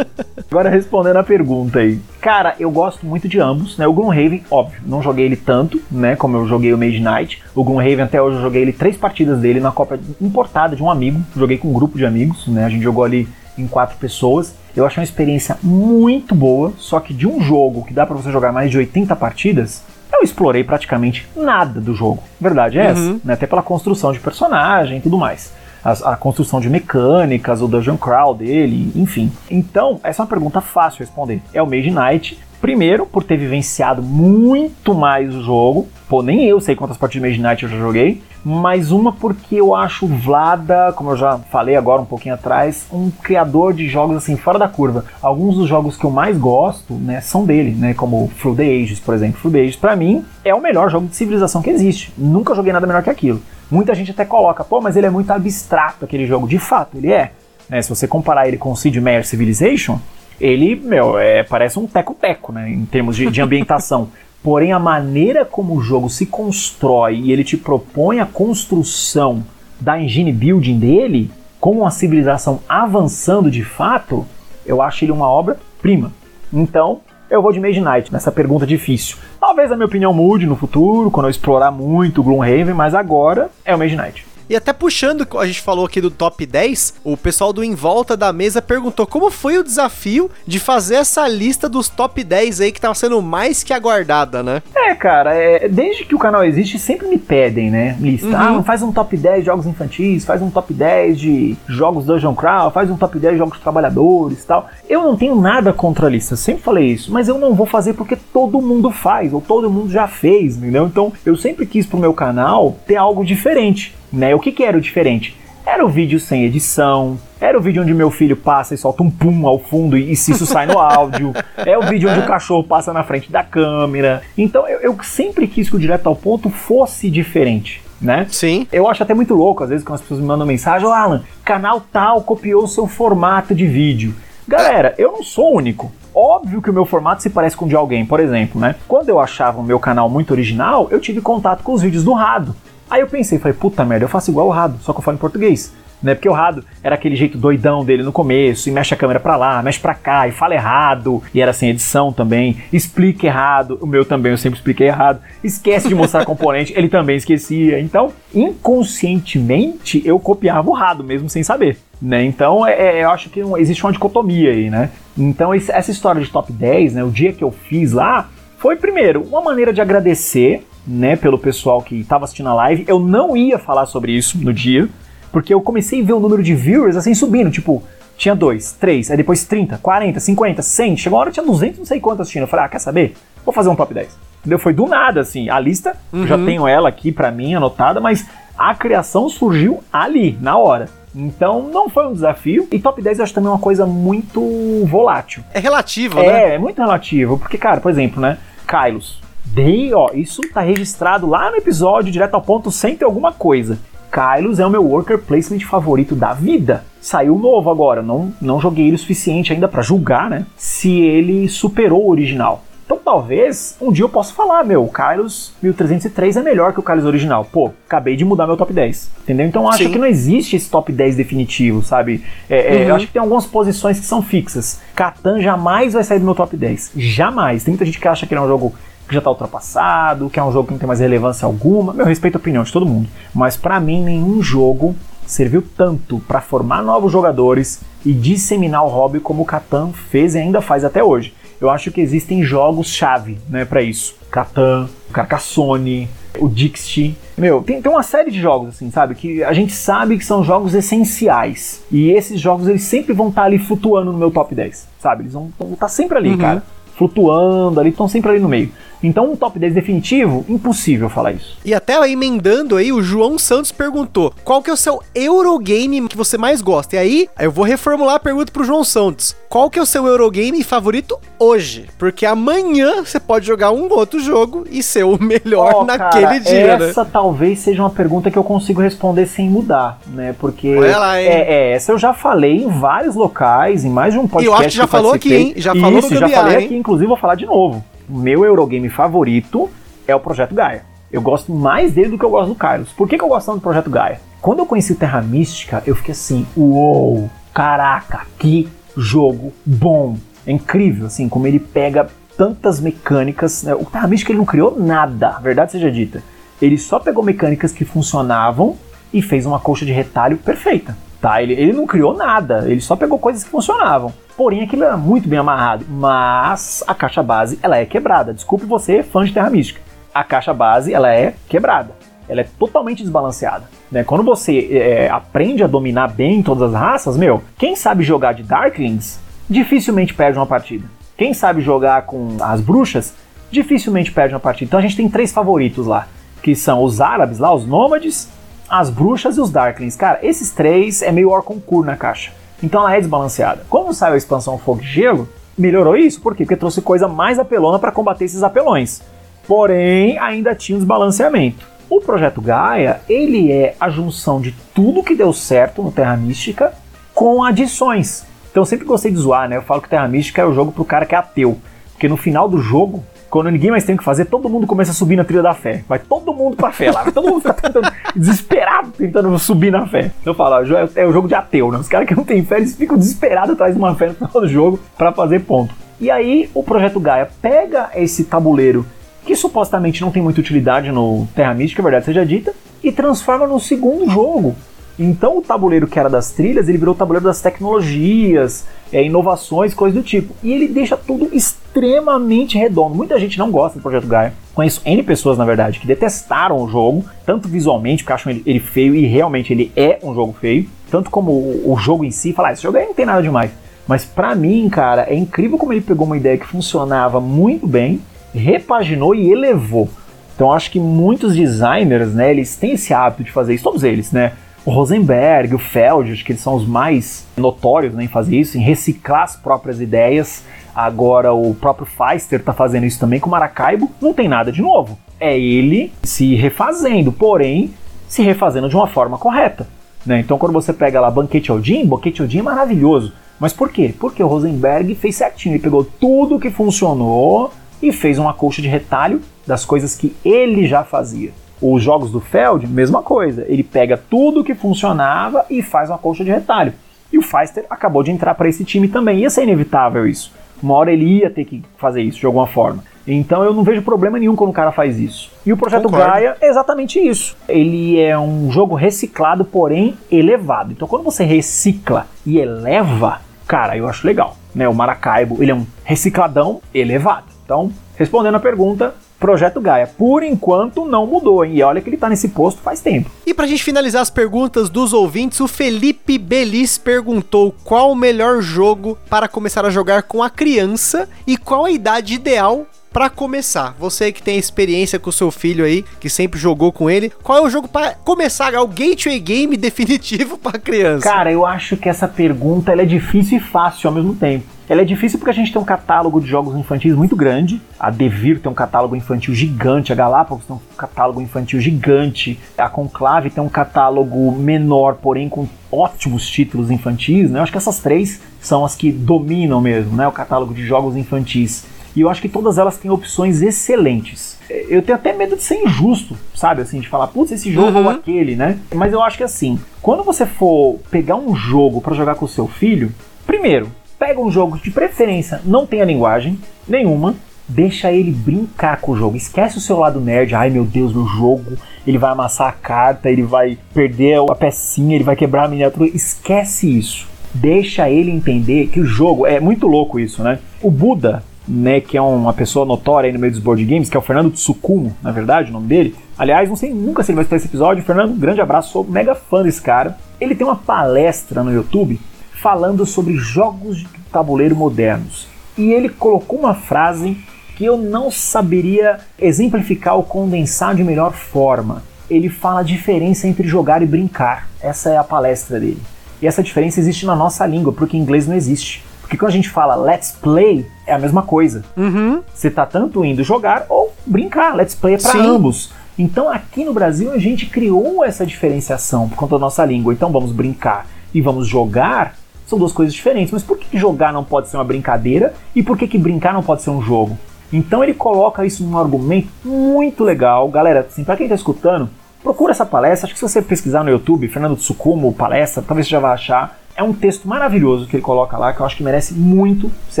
Agora respondendo a pergunta aí. Cara, eu gosto muito de ambos, né? O Gloomhaven, óbvio, não joguei ele tanto, né? Como eu joguei o Mage Knight. O Gloomhaven até hoje eu joguei ele três partidas dele na Copa importada de um amigo. Joguei com um grupo de amigos, né? A gente jogou ali em quatro pessoas. Eu achei uma experiência muito boa, só que de um jogo que dá para você jogar mais de 80 partidas, eu explorei praticamente nada do jogo. Verdade é essa, Uhum. né? Até pela construção de personagem e tudo mais. A, a construção de mecânicas, o dungeon crawl dele, enfim. Então, essa é uma pergunta fácil de responder. É o Mage Knight. Primeiro, por ter vivenciado muito mais o jogo. Pô, nem eu sei quantas partidas de Mage Knight eu já joguei. Mas uma porque eu acho o Vlada, como eu já falei agora um pouquinho atrás, um criador de jogos assim fora da curva. Alguns dos jogos que eu mais gosto, né, são dele, né, como Through the Ages, por exemplo. Through the Ages, pra mim, é o melhor jogo de civilização que existe. Nunca joguei nada melhor que aquilo. Muita gente até coloca, pô, mas ele é muito abstrato aquele jogo. De fato, ele é. Né, se você comparar ele com o Sid Meier Civilization, ele, meu, é, parece um teco-teco, né, em termos de, de ambientação. Porém, a maneira como o jogo se constrói e ele te propõe a construção da engine building dele, com uma civilização avançando de fato, eu acho ele uma obra-prima. Então, eu vou de Mage Knight nessa pergunta difícil. Talvez a minha opinião mude no futuro, quando eu explorar muito o Gloomhaven, mas agora é o Mage Knight. E até puxando, a gente falou aqui do top 10, o pessoal do Em Volta da Mesa perguntou como foi o desafio de fazer essa lista dos top 10 aí que tava sendo mais que aguardada, né? É, cara, é, desde que o canal existe, sempre me pedem, né? Lista. Uhum. Ah, faz um top 10 de jogos infantis, faz um top 10 de jogos Dungeon Crawl, faz um top 10 de jogos trabalhadores e tal. Eu não tenho nada contra a lista, sempre falei isso, mas eu não vou fazer porque todo mundo faz, ou todo mundo já fez, entendeu? Então eu sempre quis pro meu canal ter algo diferente. Né? O que, que era o diferente? Era o vídeo sem edição, era o vídeo onde meu filho passa e solta um pum ao fundo e, e se isso sai no áudio, é o vídeo onde o cachorro passa na frente da câmera. Então eu, eu sempre quis que o Direto ao Ponto fosse diferente. Né? Sim. Eu acho até muito louco, às vezes, quando as pessoas me mandam mensagem: Ô Alan, canal tal copiou o seu formato de vídeo. Galera, eu não sou único. Óbvio que o meu formato se parece com o de alguém, por exemplo, né? Quando eu achava o meu canal muito original, eu tive contato com os vídeos do Rado. Aí eu pensei, falei, puta merda, eu faço igual o Rado, só que eu falo em português. Né? Porque o Rado era aquele jeito doidão dele no começo, e mexe a câmera pra lá, mexe pra cá, e fala errado, e era sem edição também, explica errado, o meu também eu sempre expliquei errado, esquece de mostrar componente, ele também esquecia. Então, inconscientemente, eu copiava o Rado, mesmo sem saber. Né? Então, é, é, eu acho que existe uma dicotomia aí, né? Então, esse, essa história de top 10, né, o dia que eu fiz lá, foi primeiro uma maneira de agradecer né, pelo pessoal que estava assistindo a live. Eu não ia falar sobre isso no dia, porque eu comecei a ver o número de viewers assim subindo, tipo, tinha dois, três, aí depois 30, 40, 50, 100, chegou uma hora tinha 200, não sei quantos assistindo. Eu falei, ah, quer saber? Vou fazer um top 10. Entendeu? Foi do nada, assim. A lista, uhum. eu já tenho ela aqui pra mim anotada, mas a criação surgiu ali, na hora. Então não foi um desafio. E top 10 eu acho também uma coisa muito volátil. É relativo, é, né? É, é muito relativo. Porque, cara, por exemplo, né? Kylos. Dei, ó, isso tá registrado lá no episódio, direto ao ponto, sempre alguma coisa. Kylos é o meu worker placement favorito da vida. Saiu novo agora, não, não joguei ele o suficiente ainda para julgar, né? Se ele superou o original. Então talvez um dia eu possa falar, meu, o Kylos 1303 é melhor que o Kylos original. Pô, acabei de mudar meu top 10. Entendeu? Então acho Sim. que não existe esse top 10 definitivo, sabe? É, é, Uhum. Eu acho que tem algumas posições que são fixas. Catan jamais vai sair do meu top 10. Jamais. Tem muita gente que acha que ele é um jogo que já tá ultrapassado, que é um jogo que não tem mais relevância alguma. Meu respeito a opinião de todo mundo, mas para mim nenhum jogo serviu tanto para formar novos jogadores e disseminar o hobby como o Catan fez e ainda faz até hoje. Eu acho que existem jogos-chave né, para isso. Catan, Carcassonne, o Dixie. Meu, tem, tem uma série de jogos, assim, sabe? Que a gente sabe que são jogos essenciais. E esses jogos, eles sempre vão estar tá ali flutuando no meu top 10, sabe? Eles vão estar tá sempre ali, uhum. cara. Flutuando ali, estão sempre ali no meio. Então, um top 10 definitivo, impossível falar isso. E até emendando aí, o João Santos perguntou: qual que é o seu Eurogame que você mais gosta? E aí, eu vou reformular a pergunta pro João Santos: qual que é o seu Eurogame favorito hoje? Porque amanhã você pode jogar um outro jogo e ser o melhor oh, naquele cara, dia. Né? Essa né? talvez seja uma pergunta que eu consigo responder sem mudar, né? Porque. Olha lá, hein? É, é, essa eu já falei em vários locais, em mais de um podcast. E eu acho que já que falou aqui, hein? Já falou Isso, no Gambiar, já falei hein? aqui, inclusive vou falar de novo meu Eurogame favorito é o Projeto Gaia. Eu gosto mais dele do que eu gosto do Kairos. Por que, que eu gosto do Projeto Gaia? Quando eu conheci o Terra Mística, eu fiquei assim, uou, caraca, que jogo bom. É incrível, assim, como ele pega tantas mecânicas. Né? O Terra Mística ele não criou nada, verdade seja dita. Ele só pegou mecânicas que funcionavam e fez uma coxa de retalho perfeita. Tá? Ele, ele não criou nada, ele só pegou coisas que funcionavam. Porém, aquilo era muito bem amarrado. Mas a caixa base ela é quebrada. Desculpe você, fã de Terra Mística. A caixa base ela é quebrada. Ela é totalmente desbalanceada. Né? Quando você é, aprende a dominar bem todas as raças, meu, quem sabe jogar de Darklings dificilmente perde uma partida. Quem sabe jogar com as bruxas dificilmente perde uma partida. Então a gente tem três favoritos lá, que são os árabes lá, os nômades, as bruxas e os Darklings. Cara, esses três é meio Orconcourt na caixa. Então ela é desbalanceada. Como saiu a expansão Fogo e Gelo, melhorou isso. Por quê? Porque trouxe coisa mais apelona para combater esses apelões. Porém, ainda tinha um desbalanceamento. O projeto Gaia, ele é a junção de tudo que deu certo no Terra Mística com adições. Então eu sempre gostei de zoar, né? Eu falo que Terra Mística é o jogo pro cara que é ateu. Porque no final do jogo, quando ninguém mais tem o que fazer, todo mundo começa a subir na trilha da fé. Vai todo mundo pra fé lá. Todo mundo fica tentando, desesperado tentando subir na fé. Eu falo, é o jogo de ateu, né? Os caras que não têm fé, eles ficam desesperados atrás de uma fé no final do jogo para fazer ponto. E aí o projeto Gaia pega esse tabuleiro que supostamente não tem muita utilidade no Terra Mística, verdade seja dita, e transforma no segundo jogo. Então o tabuleiro que era das trilhas, ele virou o tabuleiro das tecnologias, é, inovações, coisas do tipo. E ele deixa tudo extremamente redondo. Muita gente não gosta do Projeto Gaia. Conheço N pessoas, na verdade, que detestaram o jogo, tanto visualmente, porque acham ele, ele feio, e realmente ele é um jogo feio, tanto como o, o jogo em si, falar, ah, esse jogo aí não tem nada demais. Mas para mim, cara, é incrível como ele pegou uma ideia que funcionava muito bem, repaginou e elevou. Então acho que muitos designers, né, eles têm esse hábito de fazer isso, todos eles, né? O Rosenberg, o Feld, acho que eles são os mais notórios né, em fazer isso, em reciclar as próprias ideias. Agora o próprio Feister está fazendo isso também com o Maracaibo. Não tem nada de novo. É ele se refazendo, porém se refazendo de uma forma correta. Né? Então quando você pega lá Banquete Odin, Banquete Odin é maravilhoso. Mas por quê? Porque o Rosenberg fez certinho. Ele pegou tudo que funcionou e fez uma colcha de retalho das coisas que ele já fazia. Os jogos do Feld, mesma coisa. Ele pega tudo que funcionava e faz uma colcha de retalho. E o Feister acabou de entrar para esse time também. Ia ser inevitável isso. Uma hora ele ia ter que fazer isso de alguma forma. Então eu não vejo problema nenhum quando o cara faz isso. E o projeto Concordo. Gaia é exatamente isso. Ele é um jogo reciclado, porém elevado. Então quando você recicla e eleva, cara, eu acho legal. Né? O Maracaibo, ele é um recicladão elevado. Então, respondendo a pergunta, Projeto Gaia. Por enquanto não mudou, hein? E olha que ele tá nesse posto faz tempo. E pra gente finalizar as perguntas dos ouvintes, o Felipe Belis perguntou qual o melhor jogo para começar a jogar com a criança e qual a idade ideal para começar. Você que tem experiência com seu filho aí, que sempre jogou com ele, qual é o jogo para começar? É o gateway game definitivo para criança? Cara, eu acho que essa pergunta é difícil e fácil ao mesmo tempo. Ela é difícil porque a gente tem um catálogo de jogos infantis muito grande. A Devir tem um catálogo infantil gigante, a Galápagos tem um catálogo infantil gigante, a Conclave tem um catálogo menor, porém com ótimos títulos infantis. Né? Eu acho que essas três são as que dominam mesmo, né? O catálogo de jogos infantis. E eu acho que todas elas têm opções excelentes. Eu tenho até medo de ser injusto, sabe? Assim, de falar, putz, esse jogo uhum. ou aquele, né? Mas eu acho que assim, quando você for pegar um jogo para jogar com o seu filho, primeiro, pega um jogo de preferência, não tenha linguagem nenhuma, Deixa ele brincar com o jogo. Esquece o seu lado nerd. Ai meu Deus, meu jogo. Ele vai amassar a carta, ele vai perder a pecinha, ele vai quebrar a miniatura. Esquece isso. Deixa ele entender que o jogo. É muito louco isso, né? O Buda, né, que é uma pessoa notória aí no meio dos board games, que é o Fernando Tsukumo, na verdade, o nome dele. Aliás, não sei nunca se ele vai estar esse episódio. Fernando, um grande abraço, sou mega fã desse cara. Ele tem uma palestra no YouTube falando sobre jogos de tabuleiro modernos. E ele colocou uma frase que eu não saberia exemplificar ou condensar de melhor forma. Ele fala a diferença entre jogar e brincar. Essa é a palestra dele. E essa diferença existe na nossa língua, porque em inglês não existe. Porque quando a gente fala let's play, é a mesma coisa. Uhum. Você tá tanto indo jogar ou brincar. Let's play é para ambos. Então aqui no Brasil a gente criou essa diferenciação por conta da nossa língua. Então vamos brincar e vamos jogar são duas coisas diferentes. Mas por que jogar não pode ser uma brincadeira e por que, que brincar não pode ser um jogo? Então ele coloca isso num argumento muito legal. Galera, assim, para quem está escutando, procura essa palestra. Acho que se você pesquisar no YouTube, Fernando Tsukumo, palestra, talvez você já vai achar. É um texto maravilhoso que ele coloca lá, que eu acho que merece muito ser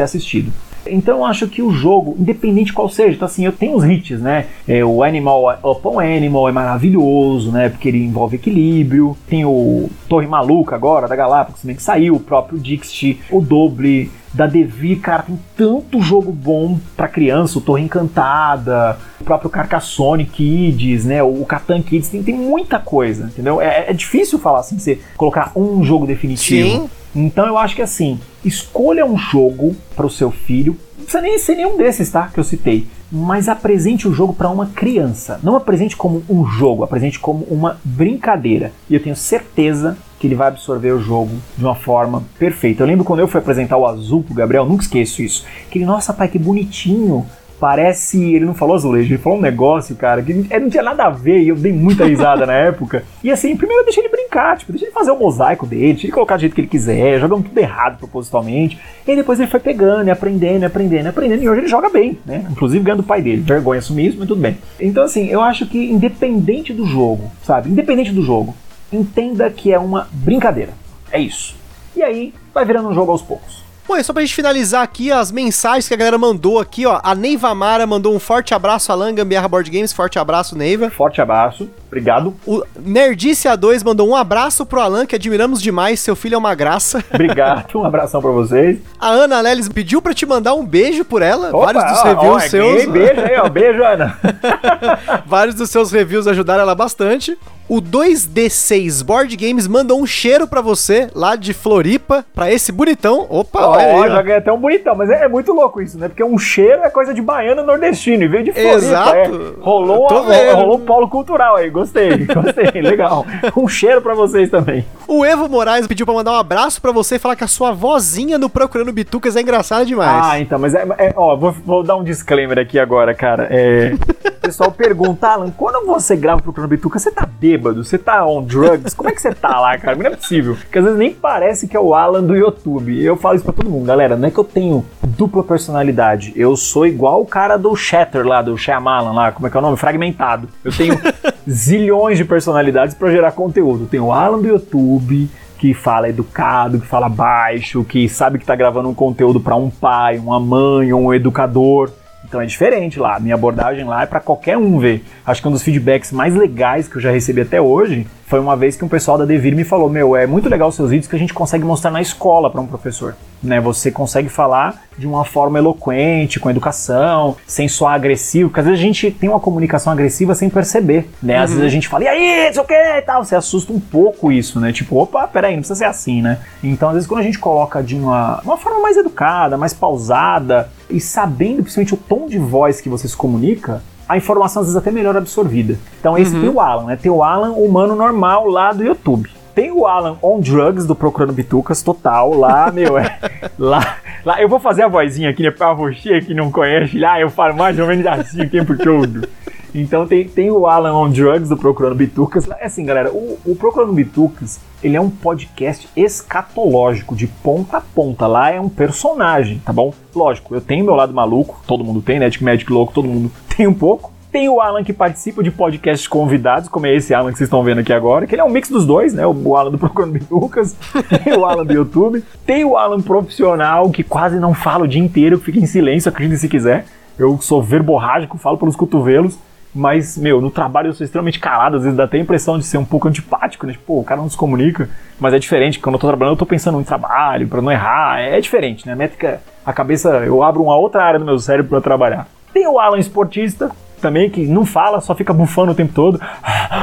assistido. Então eu acho que o jogo, independente qual seja, então assim, eu tenho os hits, né? É, o Animal Upon Animal é maravilhoso, né? Porque ele envolve equilíbrio. Tem o Torre Maluca agora, da Galápagos, também que saiu, o próprio Dixit, o Doble, da Devir, cara, tem tanto jogo bom para criança, o Torre Encantada, o próprio Carcassonne Kids, né, o Catan Kids, tem, tem muita coisa, entendeu? É, é difícil falar assim, você colocar um jogo definitivo. Sim. Então eu acho que assim, escolha um jogo para o seu filho, não precisa nem ser nenhum desses, tá, que eu citei, mas apresente o jogo para uma criança. Não apresente como um jogo, apresente como uma brincadeira. E eu tenho certeza que ele vai absorver o jogo de uma forma perfeita. Eu lembro quando eu fui apresentar o azul pro Gabriel, nunca esqueço isso. Que ele, nossa pai, que bonitinho. Parece. Ele não falou azulejo, ele falou um negócio, cara, que não tinha nada a ver e eu dei muita risada na época. E assim, primeiro eu deixei ele brincar, tipo, deixei ele fazer o mosaico dele, deixei ele colocar do jeito que ele quiser, jogando tudo errado propositalmente. E depois ele foi pegando e aprendendo, e aprendendo, e aprendendo, e hoje ele joga bem, né? Inclusive ganhando o pai dele. Vergonha assumir isso, mas tudo bem. Então, assim, eu acho que independente do jogo, sabe? Independente do jogo, entenda que é uma brincadeira. É isso. E aí vai virando um jogo aos poucos. Bom, e só pra gente finalizar aqui as mensagens que a galera mandou aqui, ó. A Neiva Mara mandou um forte abraço Alan Gambiarra Board Games. Forte abraço, Neiva. Forte abraço. Obrigado. O Nerdice A2 mandou um abraço pro Alan, que admiramos demais. Seu filho é uma graça. Obrigado. Um abração pra vocês. A Ana Lelis pediu pra te mandar um beijo por ela. Opa, Vários dos reviews ó, é seus. Beijo aí, ó. Beijo, Ana. Vários dos seus reviews ajudaram ela bastante. O 2D6 Board Games mandou um cheiro para você lá de Floripa, para esse bonitão. Opa, oh, olha aí. Já ganhei até um bonitão, mas é, é, muito louco isso, né? Porque um cheiro é coisa de baiano nordestino e veio de Floripa. Exato. É. Rolou, a, rolou um polo cultural aí, gostei, gostei, legal. Um cheiro para vocês também. O Evo Moraes pediu para mandar um abraço para você e falar que a sua vozinha no Procurando Bitucas é engraçada demais. Ah, então, mas é, é ó, vou, vou, dar um disclaimer aqui agora, cara. É, o pessoal pergunta, Alan, quando você grava Procurando Bitucas, você tá bêbado? Bêbado, você tá on drugs, como é que você tá lá, cara? Não é possível. Porque às vezes nem parece que é o Alan do YouTube. Eu falo isso pra todo mundo, galera. Não é que eu tenho dupla personalidade. Eu sou igual o cara do Shatter lá, do Shyamalan lá, como é que é o nome? Fragmentado. Eu tenho zilhões de personalidades para gerar conteúdo. Tem o Alan do YouTube, que fala educado, que fala baixo, que sabe que tá gravando um conteúdo para um pai, uma mãe, um educador. Então é diferente lá. Minha abordagem lá é para qualquer um ver. Acho que um dos feedbacks mais legais que eu já recebi até hoje foi uma vez que um pessoal da Devir me falou: Meu, é muito legal os seus vídeos que a gente consegue mostrar na escola para um professor. Né? Você consegue falar de uma forma eloquente, com educação, sem soar agressivo, porque às vezes a gente tem uma comunicação agressiva sem perceber. Né? Às uhum. vezes a gente fala, e aí, não sei o que e tal. Você assusta um pouco isso, né? Tipo, opa, peraí, não precisa ser assim, né? Então, às vezes, quando a gente coloca de uma, uma forma mais educada, mais pausada, e sabendo principalmente o tom de voz que você se comunica, a informação às vezes até melhor absorvida. Então esse uhum. tem o Alan, né? Tem o Alan humano normal lá do YouTube. Tem o Alan on drugs do Procurando Bitucas total lá, meu, é. Lá, lá eu vou fazer a vozinha aqui, né? Pra você que não conhece, lá eu falo mais ou menos assim o tempo todo. Então tem, tem o Alan on Drugs do Procurando Bitucas. É assim, galera, o, o Procurando Bitucas, ele é um podcast escatológico, de ponta a ponta. Lá é um personagem, tá bom? Lógico, eu tenho meu lado maluco, todo mundo tem, né? De médico louco, todo mundo tem um pouco. Tem o Alan que participa de podcasts convidados, como é esse Alan que vocês estão vendo aqui agora, que ele é um mix dos dois, né? O Alan do Procurando Bitucas, tem o Alan do YouTube, tem o Alan profissional que quase não fala o dia inteiro, fica em silêncio, acredite se quiser. Eu sou verborrágico, falo pelos cotovelos. Mas, meu, no trabalho eu sou extremamente calado, às vezes dá até a impressão de ser um pouco antipático, né? Tipo, o cara não se comunica. Mas é diferente, quando eu tô trabalhando, eu tô pensando em trabalho, para não errar. É diferente, né? A métrica, a cabeça, eu abro uma outra área do meu cérebro para trabalhar. Tem o Alan esportista, também que não fala, só fica bufando o tempo todo,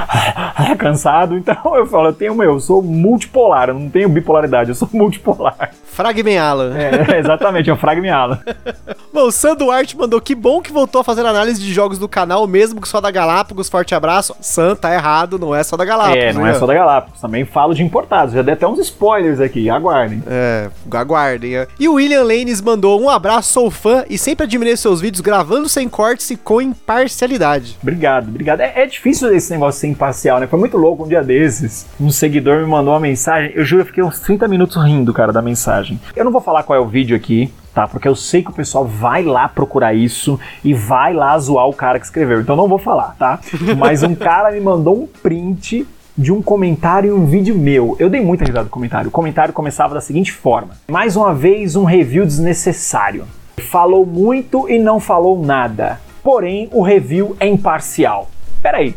cansado. Então eu falo, eu tenho meu, eu sou multipolar, eu não tenho bipolaridade, eu sou multipolar. Fragmen Alan. É, exatamente, é o Fragmen Alan. Bom, o Sam Duarte mandou que bom que voltou a fazer análise de jogos do canal, mesmo que só da Galápagos. Forte abraço. Sam, tá errado, não é só da Galápagos. É, não é só da Galápagos. Também falo de importados. Já dei até uns spoilers aqui, aguardem. É, aguardem. É. E o William Lanes mandou um abraço, sou fã e sempre admirei seus vídeos gravando sem cortes e com imparcialidade. Obrigado, obrigado. É, é difícil esse negócio ser imparcial, né? Foi muito louco um dia desses. Um seguidor me mandou uma mensagem. Eu juro, eu fiquei uns 30 minutos rindo, cara, da mensagem. Eu não vou falar qual é o vídeo aqui, tá? Porque eu sei que o pessoal vai lá procurar isso e vai lá zoar o cara que escreveu. Então não vou falar, tá? Mas um cara me mandou um print de um comentário em um vídeo meu. Eu dei muita risada no comentário. O comentário começava da seguinte forma: Mais uma vez um review desnecessário. Falou muito e não falou nada. Porém, o review é imparcial. Peraí,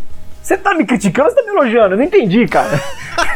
você tá me criticando ou você tá me elogiando? Eu não entendi, cara.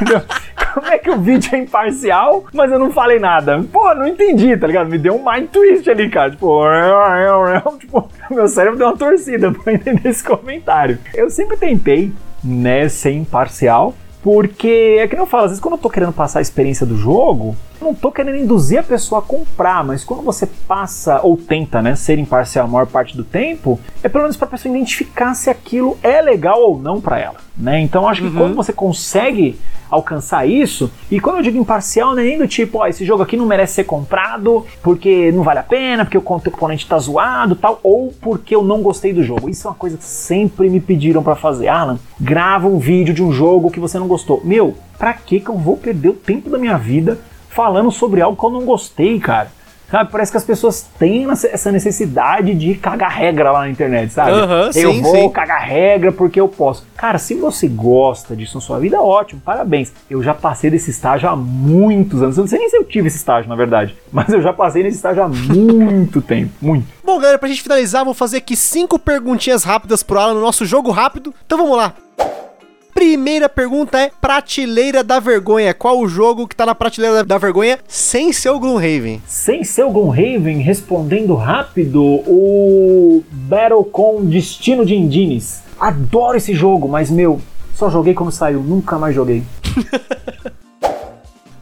Como é que o vídeo é imparcial, mas eu não falei nada? Pô, não entendi, tá ligado? Me deu um mind twist ali, cara. Tipo, tipo meu cérebro deu uma torcida pra entender esse comentário. Eu sempre tentei, né, ser imparcial, porque é que não falo, às vezes quando eu tô querendo passar a experiência do jogo, eu não tô querendo induzir a pessoa a comprar, mas quando você passa ou tenta, né, ser imparcial a maior parte do tempo, é pelo menos para a pessoa identificar se aquilo é legal ou não para ela, né? Então acho que uhum. quando você consegue alcançar isso. E quando eu digo imparcial, não é nem do tipo, ó, esse jogo aqui não merece ser comprado porque não vale a pena, porque o componente tá zoado tal, ou porque eu não gostei do jogo. Isso é uma coisa que sempre me pediram para fazer. Alan, grava um vídeo de um jogo que você não gostou. Meu, pra que que eu vou perder o tempo da minha vida falando sobre algo que eu não gostei, cara? Sabe? Parece que as pessoas têm essa necessidade de cagar regra lá na internet, sabe? Uhum, eu sim, vou sim. cagar regra porque eu posso. Cara, se você gosta disso na sua vida, ótimo, parabéns. Eu já passei desse estágio há muitos anos. Eu não sei nem se eu tive esse estágio, na verdade. Mas eu já passei nesse estágio há muito tempo. Muito. Bom, galera, pra gente finalizar, vou fazer aqui cinco perguntinhas rápidas pro Alan no nosso jogo rápido. Então vamos lá. Primeira pergunta é Prateleira da Vergonha. Qual o jogo que tá na Prateleira da Vergonha sem ser o Gloomhaven? Sem ser o Gloomhaven, respondendo rápido, o Battle com Destino de Indines. Adoro esse jogo, mas meu, só joguei quando saiu, nunca mais joguei.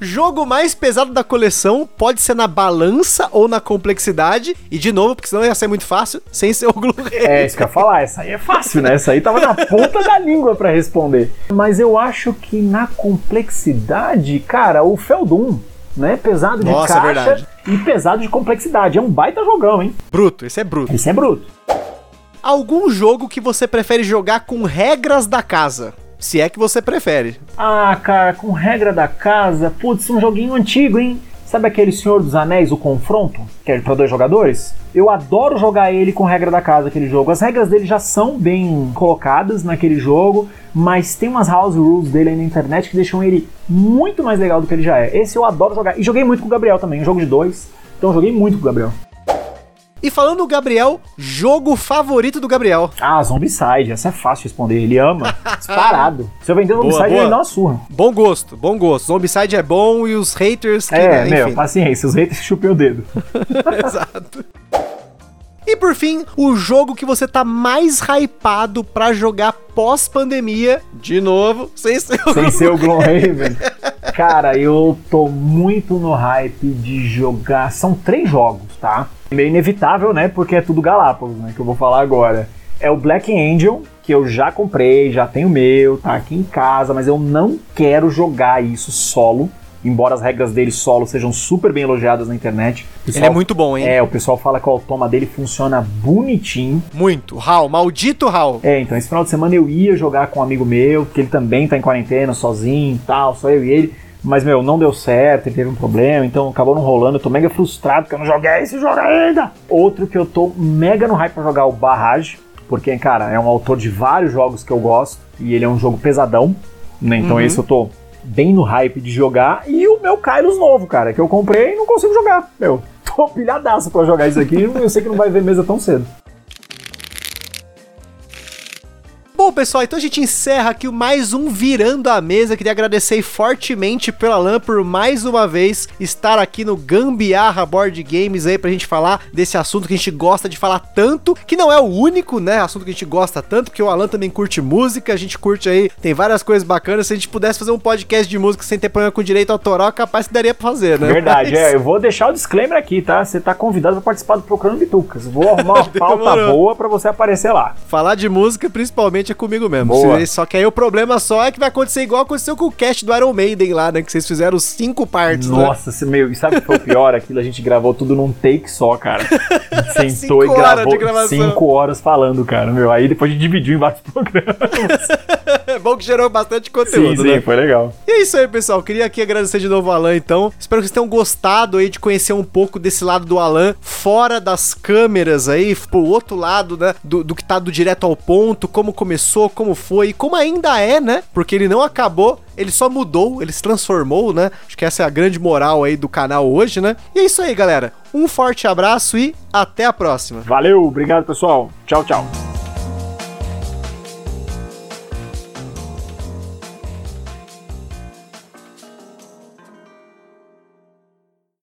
Jogo mais pesado da coleção pode ser na balança ou na complexidade. E de novo, porque senão ia ser muito fácil, sem ser o Blu-ray. É, isso que eu ia falar. Essa aí é fácil, né? Essa aí tava na ponta da língua para responder. Mas eu acho que na complexidade, cara, o Feldum, né? Pesado de Nossa, é caixa verdade. e pesado de complexidade. É um baita jogão, hein? Bruto, esse é bruto. Esse é bruto. Algum jogo que você prefere jogar com regras da casa? Se é que você prefere. Ah, cara, com regra da casa, putz, um joguinho antigo, hein? Sabe aquele Senhor dos Anéis, o Confronto, que é para dois jogadores? Eu adoro jogar ele com regra da casa, aquele jogo. As regras dele já são bem colocadas naquele jogo, mas tem umas house rules dele aí na internet que deixam ele muito mais legal do que ele já é. Esse eu adoro jogar. E joguei muito com o Gabriel também, um jogo de dois. Então joguei muito com o Gabriel. E falando do Gabriel, jogo favorito do Gabriel. Ah, Zombicide, essa é fácil de responder. Ele ama, disparado. Se eu vender Boa, Zombicide, boa. ele dá uma surra. Bom gosto, bom gosto. Zombicide é bom e os haters que, É, né, meu, enfim. paciência, os haters chupem o dedo. Exato. E por fim, o jogo que você tá mais hypado pra jogar pós-pandemia, de novo, sem ser o Sem ser o Gloomhaven. Cara, eu tô muito no hype de jogar. São três jogos, tá? Meio inevitável, né? Porque é tudo Galápagos, né? Que eu vou falar agora. É o Black Angel, que eu já comprei, já tenho meu, tá aqui em casa, mas eu não quero jogar isso solo. Embora as regras dele solo sejam super bem elogiadas na internet. O Ele pessoal- é muito bom, hein? É, o pessoal fala que o automa dele funciona bonitinho. Muito. Hal, maldito Hal. É, então esse final de semana eu ia jogar com um amigo meu, que ele também tá em quarentena, sozinho e tal, só eu e ele. Mas, meu, não deu certo, ele teve um problema, então acabou não rolando. Eu tô mega frustrado porque eu não joguei esse jogo ainda. Outro que eu tô mega no hype pra jogar é o Barrage, porque, cara, é um autor de vários jogos que eu gosto e ele é um jogo pesadão, né? Então esse eu tô bem no hype de jogar. E o meu Kairos novo, cara, que eu comprei e não consigo jogar. Meu, tô pilhadaço pra jogar isso aqui, eu sei que não vai ver mesa tão cedo. Bom, pessoal, então a gente encerra aqui mais um Virando a Mesa. Queria agradecer fortemente pela Alan por mais uma vez estar aqui no Gambiarra Board Games aí pra gente falar desse assunto que a gente gosta de falar tanto, que não é o único, né, assunto que a gente gosta tanto, porque o Alan também curte música, a gente curte aí, tem várias coisas bacanas. Se a gente pudesse fazer um podcast de música sem ter problema com direito autoral, capaz que daria pra fazer, né? Verdade, Mas... é. Eu vou deixar o disclaimer aqui, tá? Você tá convidado pra participar do Procurando Bitucas. Vou arrumar uma pauta boa pra você aparecer lá. Falar de música, principalmente, é comigo mesmo. Boa. Só que aí o problema só é que vai acontecer igual aconteceu com o cast do Iron Maiden lá, né? Que vocês fizeram cinco partes, né? Nossa, né? meu, e sabe o que foi o pior? Aquilo a gente gravou tudo num take só, cara. Sentou e gravou cinco horas falando, cara, meu. Aí depois a gente dividiu em vários programas. É bom que gerou bastante conteúdo, sim, né? Sim, foi legal. E é isso aí, pessoal. Queria aqui agradecer de novo o Alan, então. Espero que vocês tenham gostado aí de conhecer um pouco desse lado do Alan, fora das câmeras aí, pro outro lado, né? Do, do que tá do direto ao ponto, como começou, como foi e como ainda é, né? Porque ele não acabou ele só mudou, ele se transformou, né? Acho que essa é a grande moral aí do canal hoje, né? E é isso aí, galera. Um forte abraço e até a próxima. Valeu, obrigado pessoal. Tchau, tchau.